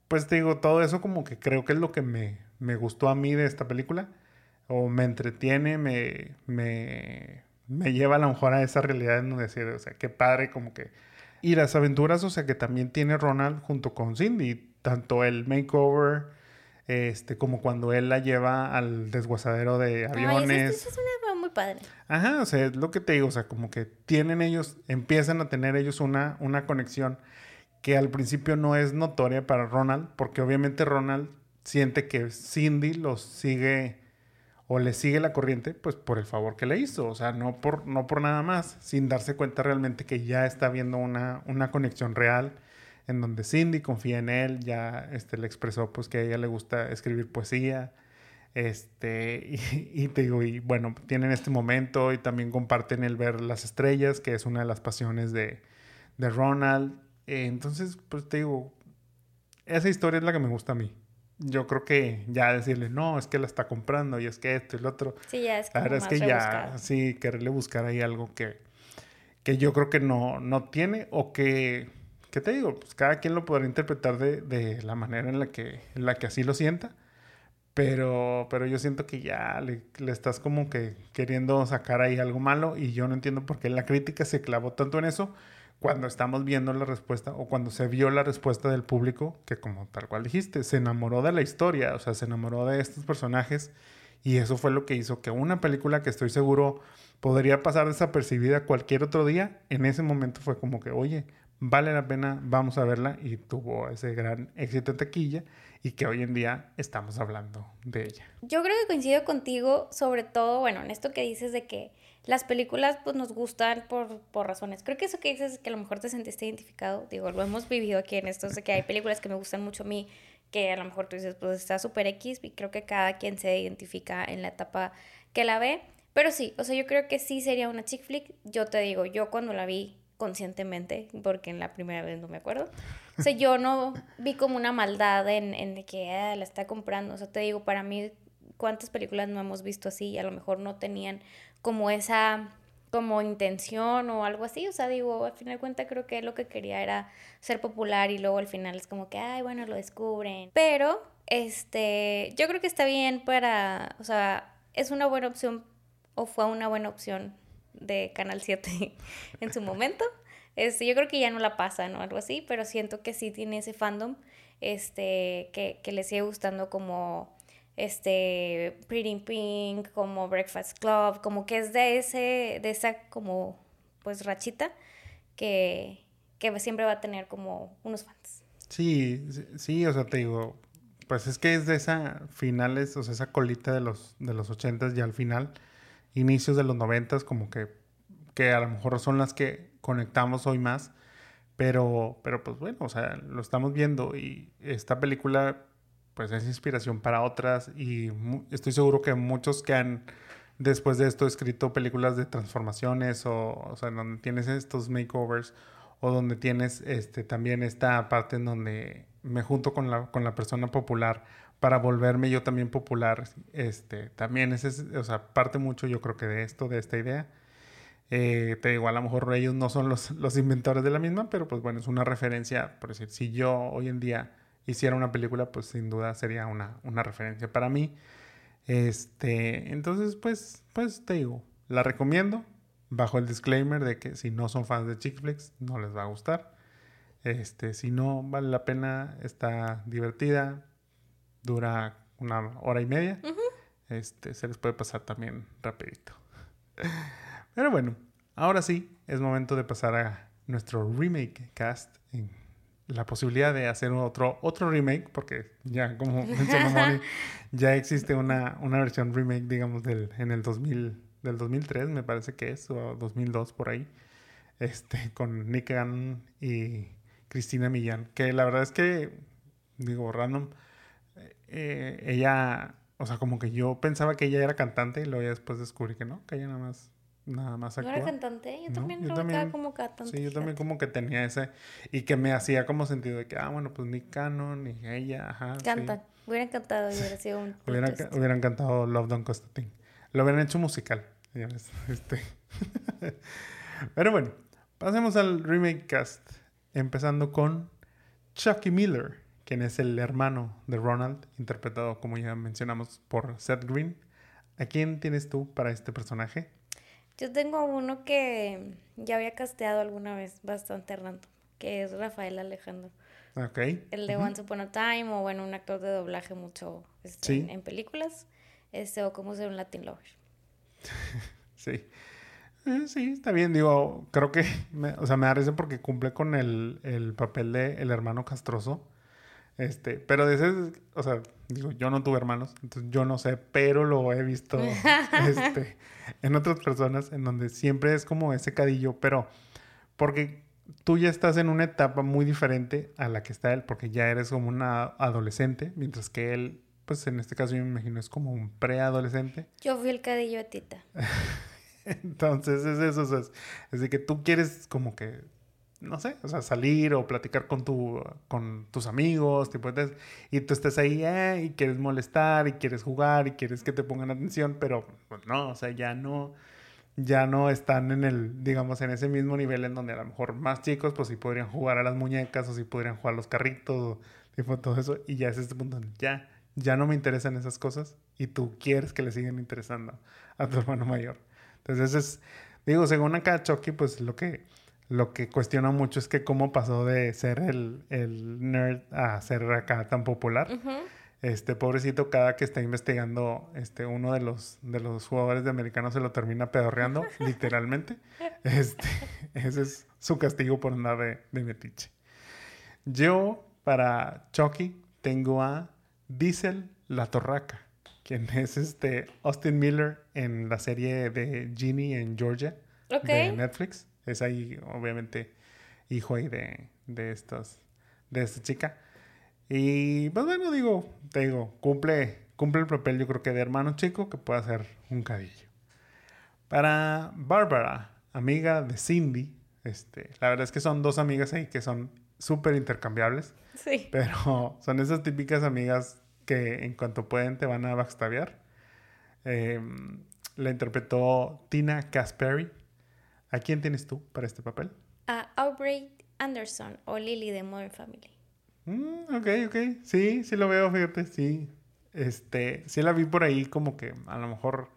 pues te digo, todo eso como que creo que es lo que me, me gustó a mí de esta película, o me entretiene, me, me, me lleva a lo mejor a esa realidad en donde decir, o sea, qué padre como que y las aventuras, o sea, que también tiene Ronald junto con Cindy, tanto el makeover, este, como cuando él la lleva al desguazadero de aviones. eso, es una muy padre. Ajá, o sea, es lo que te digo, o sea, como que tienen ellos, empiezan a tener ellos una, una conexión que al principio no es notoria para Ronald, porque obviamente Ronald siente que Cindy los sigue o le sigue la corriente, pues por el favor que le hizo, o sea, no por, no por nada más, sin darse cuenta realmente que ya está viendo una, una conexión real en donde Cindy confía en él, ya este, le expresó pues que a ella le gusta escribir poesía, este, y, te digo, y bueno, tienen este momento y también comparten el ver las estrellas, que es una de las pasiones de, de Ronald, entonces, pues te digo, esa historia es la que me gusta a mí yo creo que ya decirle, no, es que la está comprando y es que esto y lo otro. Sí, ya es como La es que ya, sí, quererle buscar ahí algo que, que yo creo que no, no tiene o que, ¿qué te digo? Pues cada quien lo podrá interpretar de, de la manera en la, que, en la que así lo sienta. Pero, pero yo siento que ya le, le, estás como que queriendo sacar ahí algo malo y yo no entiendo por qué la crítica se clavó tanto en eso cuando estamos viendo la respuesta o cuando se vio la respuesta del público, que como tal cual dijiste, se enamoró de la historia, o sea, se enamoró de estos personajes y eso fue lo que hizo que una película que estoy seguro podría pasar desapercibida cualquier otro día, en ese momento fue como que, oye, vale la pena, vamos a verla y tuvo ese gran éxito en taquilla y que hoy en día estamos hablando de ella. Yo creo que coincido contigo, sobre todo, bueno, en esto que dices de que las películas pues nos gustan por, por razones. Creo que eso que dices es que a lo mejor te sentiste identificado, digo, lo hemos vivido aquí en esto, de que hay películas que me gustan mucho a mí, que a lo mejor tú dices, pues está súper X, y creo que cada quien se identifica en la etapa que la ve. Pero sí, o sea, yo creo que sí sería una chick flick. Yo te digo, yo cuando la vi conscientemente, porque en la primera vez no me acuerdo, o sea, yo no vi como una maldad en, en que ah, la está comprando. O sea, te digo, para mí, ¿cuántas películas no hemos visto así? A lo mejor no tenían como esa como intención o algo así, o sea, digo, al final de cuentas creo que lo que quería era ser popular y luego al final es como que, ay, bueno, lo descubren. Pero, este, yo creo que está bien para, o sea, es una buena opción o fue una buena opción de Canal 7 en su momento. Este, yo creo que ya no la pasan o algo así, pero siento que sí tiene ese fandom, este, que, que le sigue gustando como este Pretty Pink, como Breakfast Club, como que es de ese, de esa como pues rachita que, que siempre va a tener como unos fans. Sí, sí, o sea, te digo, pues es que es de esa finales, o sea, esa colita de los, de los ochentas y al final, inicios de los noventas, como que, que a lo mejor son las que conectamos hoy más, Pero, pero pues bueno, o sea, lo estamos viendo y esta película pues es inspiración para otras y estoy seguro que muchos que han después de esto escrito películas de transformaciones o, o sea, donde tienes estos makeovers o donde tienes este también esta parte en donde me junto con la, con la persona popular para volverme yo también popular, este, también es, o sea, parte mucho yo creo que de esto, de esta idea. Eh, te digo, a lo mejor ellos no son los, los inventores de la misma, pero pues bueno, es una referencia, por decir, si yo hoy en día hiciera una película, pues sin duda sería una, una referencia para mí. Este, entonces, pues, pues te digo, la recomiendo bajo el disclaimer de que si no son fans de chick flicks, no les va a gustar. Este, si no vale la pena, está divertida, dura una hora y media. Este, se les puede pasar también rapidito. Pero bueno, ahora sí, es momento de pasar a nuestro remake cast en la posibilidad de hacer otro, otro remake, porque ya como mencionó ya existe una, una versión remake, digamos, del, en el 2000, del 2003, me parece que es, o 2002 por ahí, este, con Nick Gannon y Cristina Millán, que la verdad es que, digo, random, eh, ella, o sea, como que yo pensaba que ella era cantante y luego ya después descubrí que no, que ella nada más nada más actúa. ¿No era cantante? Yo también lo como cantante. Sí, yo también como que tenía ese... Y que me hacía como sentido de que, ah, bueno, pues Nick Cannon y ella, ajá. Cantan. Hubieran cantado y hubiera sido un... hubieran, hubieran cantado Love Don't Cost a Thing. Lo hubieran hecho musical. Este. Pero bueno, pasemos al remake cast. Empezando con Chucky Miller, quien es el hermano de Ronald, interpretado, como ya mencionamos, por Seth Green. ¿A quién tienes tú para este personaje? Yo tengo uno que ya había casteado alguna vez, bastante random, que es Rafael Alejandro. Ok. El de Once Upon a Time, o bueno, un actor de doblaje mucho este, en, películas, este, o como ser un Latin Lover. sí. Eh, sí, está bien, digo, creo que, o sea, me da porque cumple con el, el papel de el hermano castroso este, pero de ese, o sea, digo, yo no tuve hermanos, entonces yo no sé, pero lo he visto este, en otras personas en donde siempre es como ese cadillo, pero porque tú ya estás en una etapa muy diferente a la que está él, porque ya eres como una adolescente, mientras que él, pues en este caso yo me imagino es como un preadolescente. Yo fui el cadillo a Tita. Entonces es eso, o sea, es de que tú quieres como que no sé, o sea, salir o platicar con, tu, con tus amigos, tipo, y tú estás ahí eh, y quieres molestar y quieres jugar y quieres que te pongan atención, pero pues no, o sea, ya no, ya no están en el, digamos, en ese mismo nivel en donde a lo mejor más chicos, pues sí podrían jugar a las muñecas o sí podrían jugar a los carritos, o, tipo, todo eso, y ya es este punto ya, ya no me interesan esas cosas y tú quieres que le sigan interesando a tu hermano mayor. Entonces, es, digo, según acá Chucky, pues lo que lo que cuestiona mucho es que cómo pasó de ser el, nerd a ser acá tan popular. Este pobrecito, cada que está investigando, este, uno de los, de los jugadores de americano se lo termina pedorreando, literalmente. Este, ese es su castigo por andar de, de metiche. Yo, para Chucky, tengo a Diesel La Torraca, quien es este Austin Miller en la serie de Ginny en Georgia de Netflix. Es ahí, obviamente, hijo ahí de, de, estos, de esta chica. Y pues bueno, digo, te digo, cumple, cumple el papel yo creo que de hermano chico que puede hacer un cadillo. Para Bárbara, amiga de Cindy, este, la verdad es que son dos amigas ahí que son súper intercambiables. Sí. Pero son esas típicas amigas que en cuanto pueden te van a backstabear. Em, la interpretó Tina Casperi. ¿A quién tienes tú para este papel? A Aubrey Anderson o Lily de Modern Family. Mm, ok, ok. Sí, sí lo veo, fíjate, sí. Este, sí la vi por ahí como que a lo mejor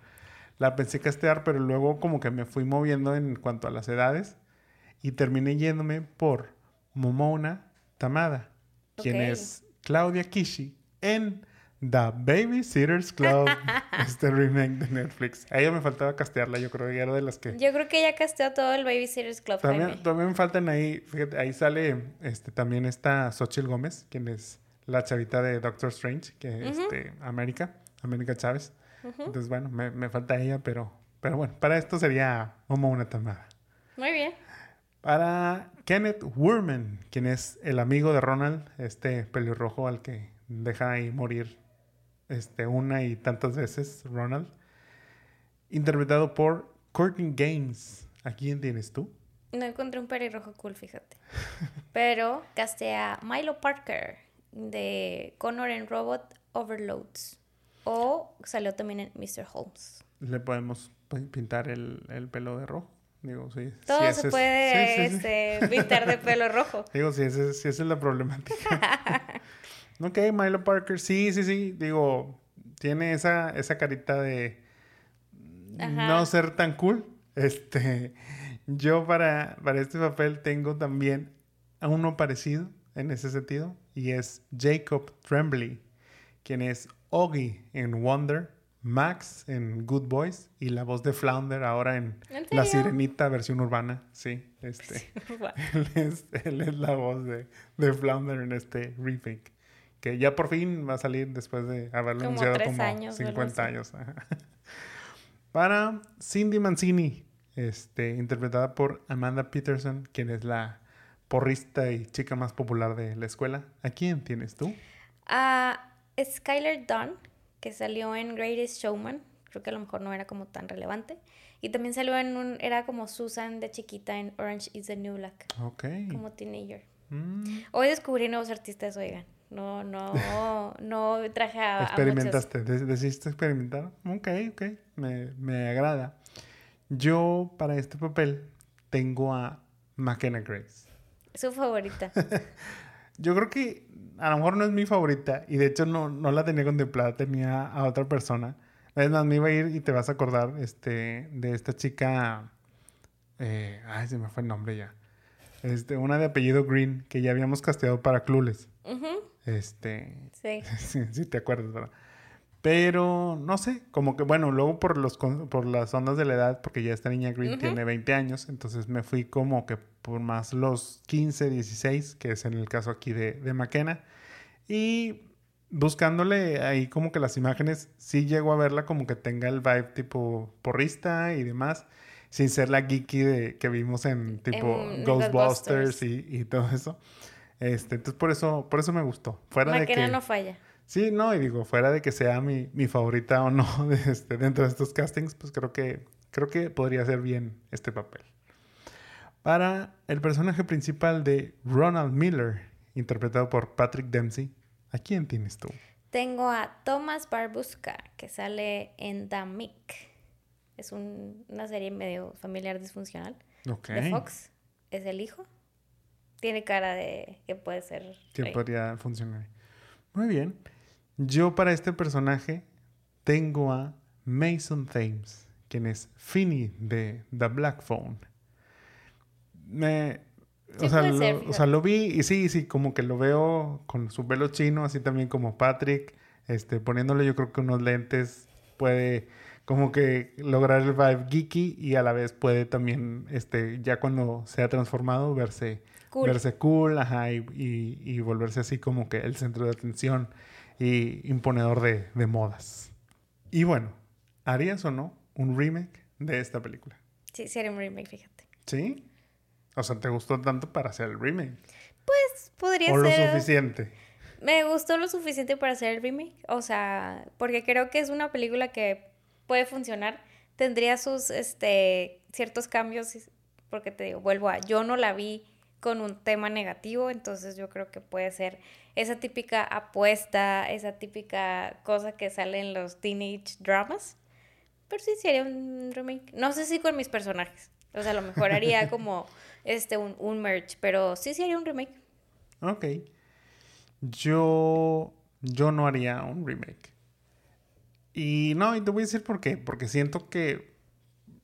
la pensé castear, pero luego como que me fui moviendo en cuanto a las edades y terminé yéndome por Momona Tamada, quien es Claudia Kishi en The Babysitters Club, este remake de Netflix. A ella me faltaba castearla, yo creo que era de las que... Yo creo que ella casteó todo el Babysitters Club. También, también me faltan ahí, fíjate, ahí sale este, también está Xochitl Gómez, quien es la chavita de Doctor Strange, que este, América, América Chávez. Entonces, bueno, me, me, falta ella, pero, pero bueno, para esto sería como una tamada. Muy bien. Para Kenneth Wurman, quien es el amigo de Ronald, este pelirrojo al que deja ahí morir este, una y tantas veces Ronald. Interpretado por Courtney Games. ¿A quién tienes tú? No encontré un pelirrojo cool, fíjate. Pero casté a Milo Parker de Connor en Robot Overloads. O salió también en Mr. Holmes. Le podemos pintar el, el pelo de rojo. Digo, sí. Todo se puede este, pintar de pelo rojo. Digo, si, ese, si esa es la problemática. ok, Milo Parker, sí, sí, sí. Digo, tiene esa, esa carita de no ser tan cool. Este, yo para, para este papel tengo también a uno parecido en ese sentido y es Jacob Tremblay, quien es Oggy en Wonder, Max en Good Boys y la voz de Flounder ahora en, La Sirenita versión urbana. Sí, este. él, es, él, es, la voz de, de, Flounder en este remake. Que ya por fin va a salir después de haberlo anunciado como años, 50 años. Para Cindy Mancini, este, interpretada por Amanda Peterson, quien es la porrista y chica más popular de la escuela. ¿A quién tienes tú? A Skyler Dunn, que salió en Greatest Showman. Creo que a lo mejor no era como tan relevante. Y también salió en un. Era como Susan de chiquita en Orange is the New Black. Ok. Como teenager. Mm. Hoy descubrí nuevos artistas, oigan. No, no, no traje a. Experimentaste, decidiste experimentar. Ok, ok. Me, me agrada. Yo, para este papel, tengo a McKenna Grace. Su favorita. Yo creo que a lo mejor no es mi favorita y de hecho no, no la tenía contemplada, tenía a otra persona. Es más, me iba a ir y te vas a acordar este, de esta chica. Eh, ay, se me fue el nombre ya. Este, una de apellido Green que ya habíamos casteado para Clules. Este. Sí. sí. te acuerdas, ¿verdad? Pero no sé, como que bueno, luego por, los, por las ondas de la edad, porque ya esta niña Green tiene 20 años, entonces me fui como que por más los 15, 16, que es en el caso aquí de, de McKenna. Y buscándole ahí como que las imágenes, sí llego a verla como que tenga el vibe tipo porrista y demás, sin ser la geeky de, que vimos en tipo Ghostbusters, y, y, todo eso. Este, entonces por eso, por eso me gustó. Fuera de que, no falla. Sí, no, y digo, fuera de que sea mi, mi favorita o no este, dentro de estos castings, pues creo que, creo que podría ser bien este papel. Para el personaje principal de Ronald Miller, interpretado por Patrick Dempsey, ¿a quién tienes tú? Tengo a Thomas Barbuska, que sale en The Mick. Es una serie medio familiar disfuncional de Fox. Es el hijo. Tiene cara de que puede ser. Que podría funcionar. Muy bien. Yo para este personaje tengo a Mason Thames, quien es Finny de The Black Phone. Me, o, sea, lo, o, sea, lo, vi y sí, sí, como que lo veo con su pelo chino, así también como Patrick, este, poniéndole yo creo que unos lentes puede como que lograr el vibe geeky y a la vez puede también, este, ya cuando se ha transformado, verse cool, verse cool ajá, y, y volverse así como que el centro de atención y imponedor de, de modas. Y bueno, ¿harías o no un remake de esta película? Sí, sí haría un remake, fíjate. ¿Sí? O sea, ¿te gustó tanto para hacer el remake? Pues podría ser. ¿O lo suficiente? Me gustó lo suficiente para hacer el remake. O sea, porque creo que es una película que puede funcionar. Tendría sus este, ciertos cambios, porque te digo, vuelvo a, yo no la vi con un tema negativo, entonces yo creo que puede ser esa típica apuesta, esa típica cosa que sale en los teenage dramas. Pero sí sería un remake. No sé si con mis personajes. O sea, a lo mejor haría como este un, un merch, pero sí sería un remake. Ok. Yo yo no haría un remake. Y no, y te voy a decir por qué. Porque siento que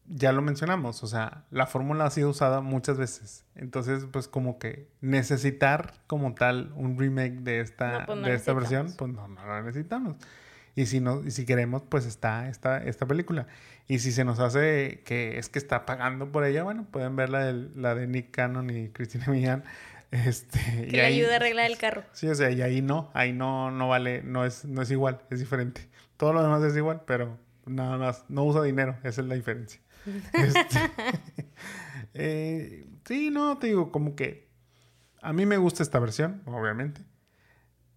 ya lo mencionamos, o sea, la fórmula ha sido usada muchas veces. Entonces, pues como que necesitar como tal un remake de esta, pues, de esta versión, pues no, no lo necesitamos. Y si no, y si queremos, pues está esta, esta película. Y si se nos hace que es que está pagando por ella, bueno, pueden ver la de, la de Nick Cannon y Cristina Millán. Este, que le ayude a arreglar el carro. Sí, o sea, y ahí no, ahí no, no vale, no es, no es igual, es diferente. Todo lo demás es igual, pero nada más, no usa dinero, esa es la diferencia. Este, Eh, sí, no, te digo, como que a mí me gusta esta versión, obviamente.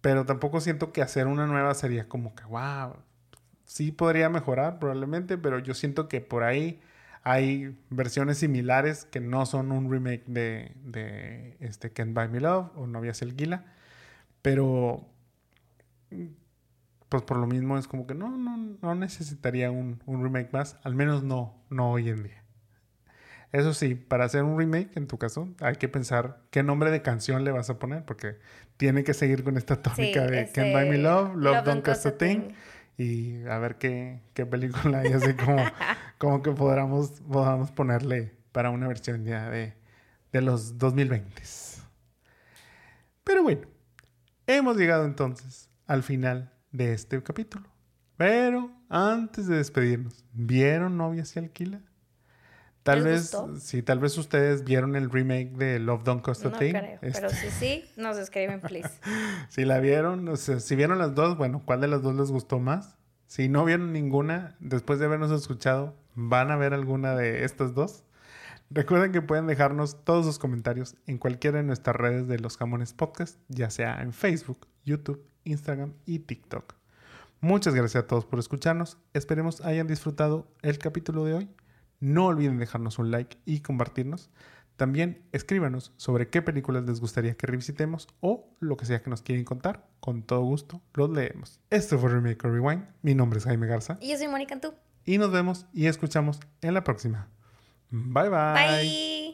Pero tampoco siento que hacer una nueva sería como que, wow, sí podría mejorar probablemente, pero yo siento que por ahí hay versiones similares que no son un remake de, de este Can't Buy Me Love o Novia Gila. Pero pues por lo mismo es como que no, no, no necesitaría un, un, remake más, al menos no, no hoy en día. Eso sí, para hacer un remake, en tu caso, hay que pensar qué nombre de canción le vas a poner, porque tiene que seguir con esta tónica de Can't Buy Me Love, Love, Don't Cost a Thing, y a ver qué, qué película hay, así como, como que podamos, podamos ponerle para una versión ya de, de los 2020. Pero bueno, hemos llegado entonces al final de este capítulo. Pero antes de despedirnos, ¿vieron Novias y Alquila? Tal vez, sí, tal vez ustedes vieron el remake de Love Don't Cost a no Thing. Creo, Pero si sí, nos escriben, please. si la vieron, o sea, si vieron las dos, bueno, ¿cuál de las dos les gustó más? Si no vieron ninguna, después de habernos escuchado, ¿van a ver alguna de estas dos? Recuerden que pueden dejarnos todos sus comentarios en cualquiera de nuestras redes de los Jamones Podcast, ya sea en Facebook, YouTube, Instagram y TikTok. Muchas gracias a todos por escucharnos. Esperemos hayan disfrutado el capítulo de hoy. No olviden dejarnos un like y compartirnos. También escríbanos sobre qué películas les gustaría que revisitemos o lo que sea que nos quieren contar. Con todo gusto los leemos. Esto fue Remake Rewind. Mi nombre es Jaime Garza. Y yo soy Mónica Antú. Y nos vemos y escuchamos en la próxima. Bye bye. Bye.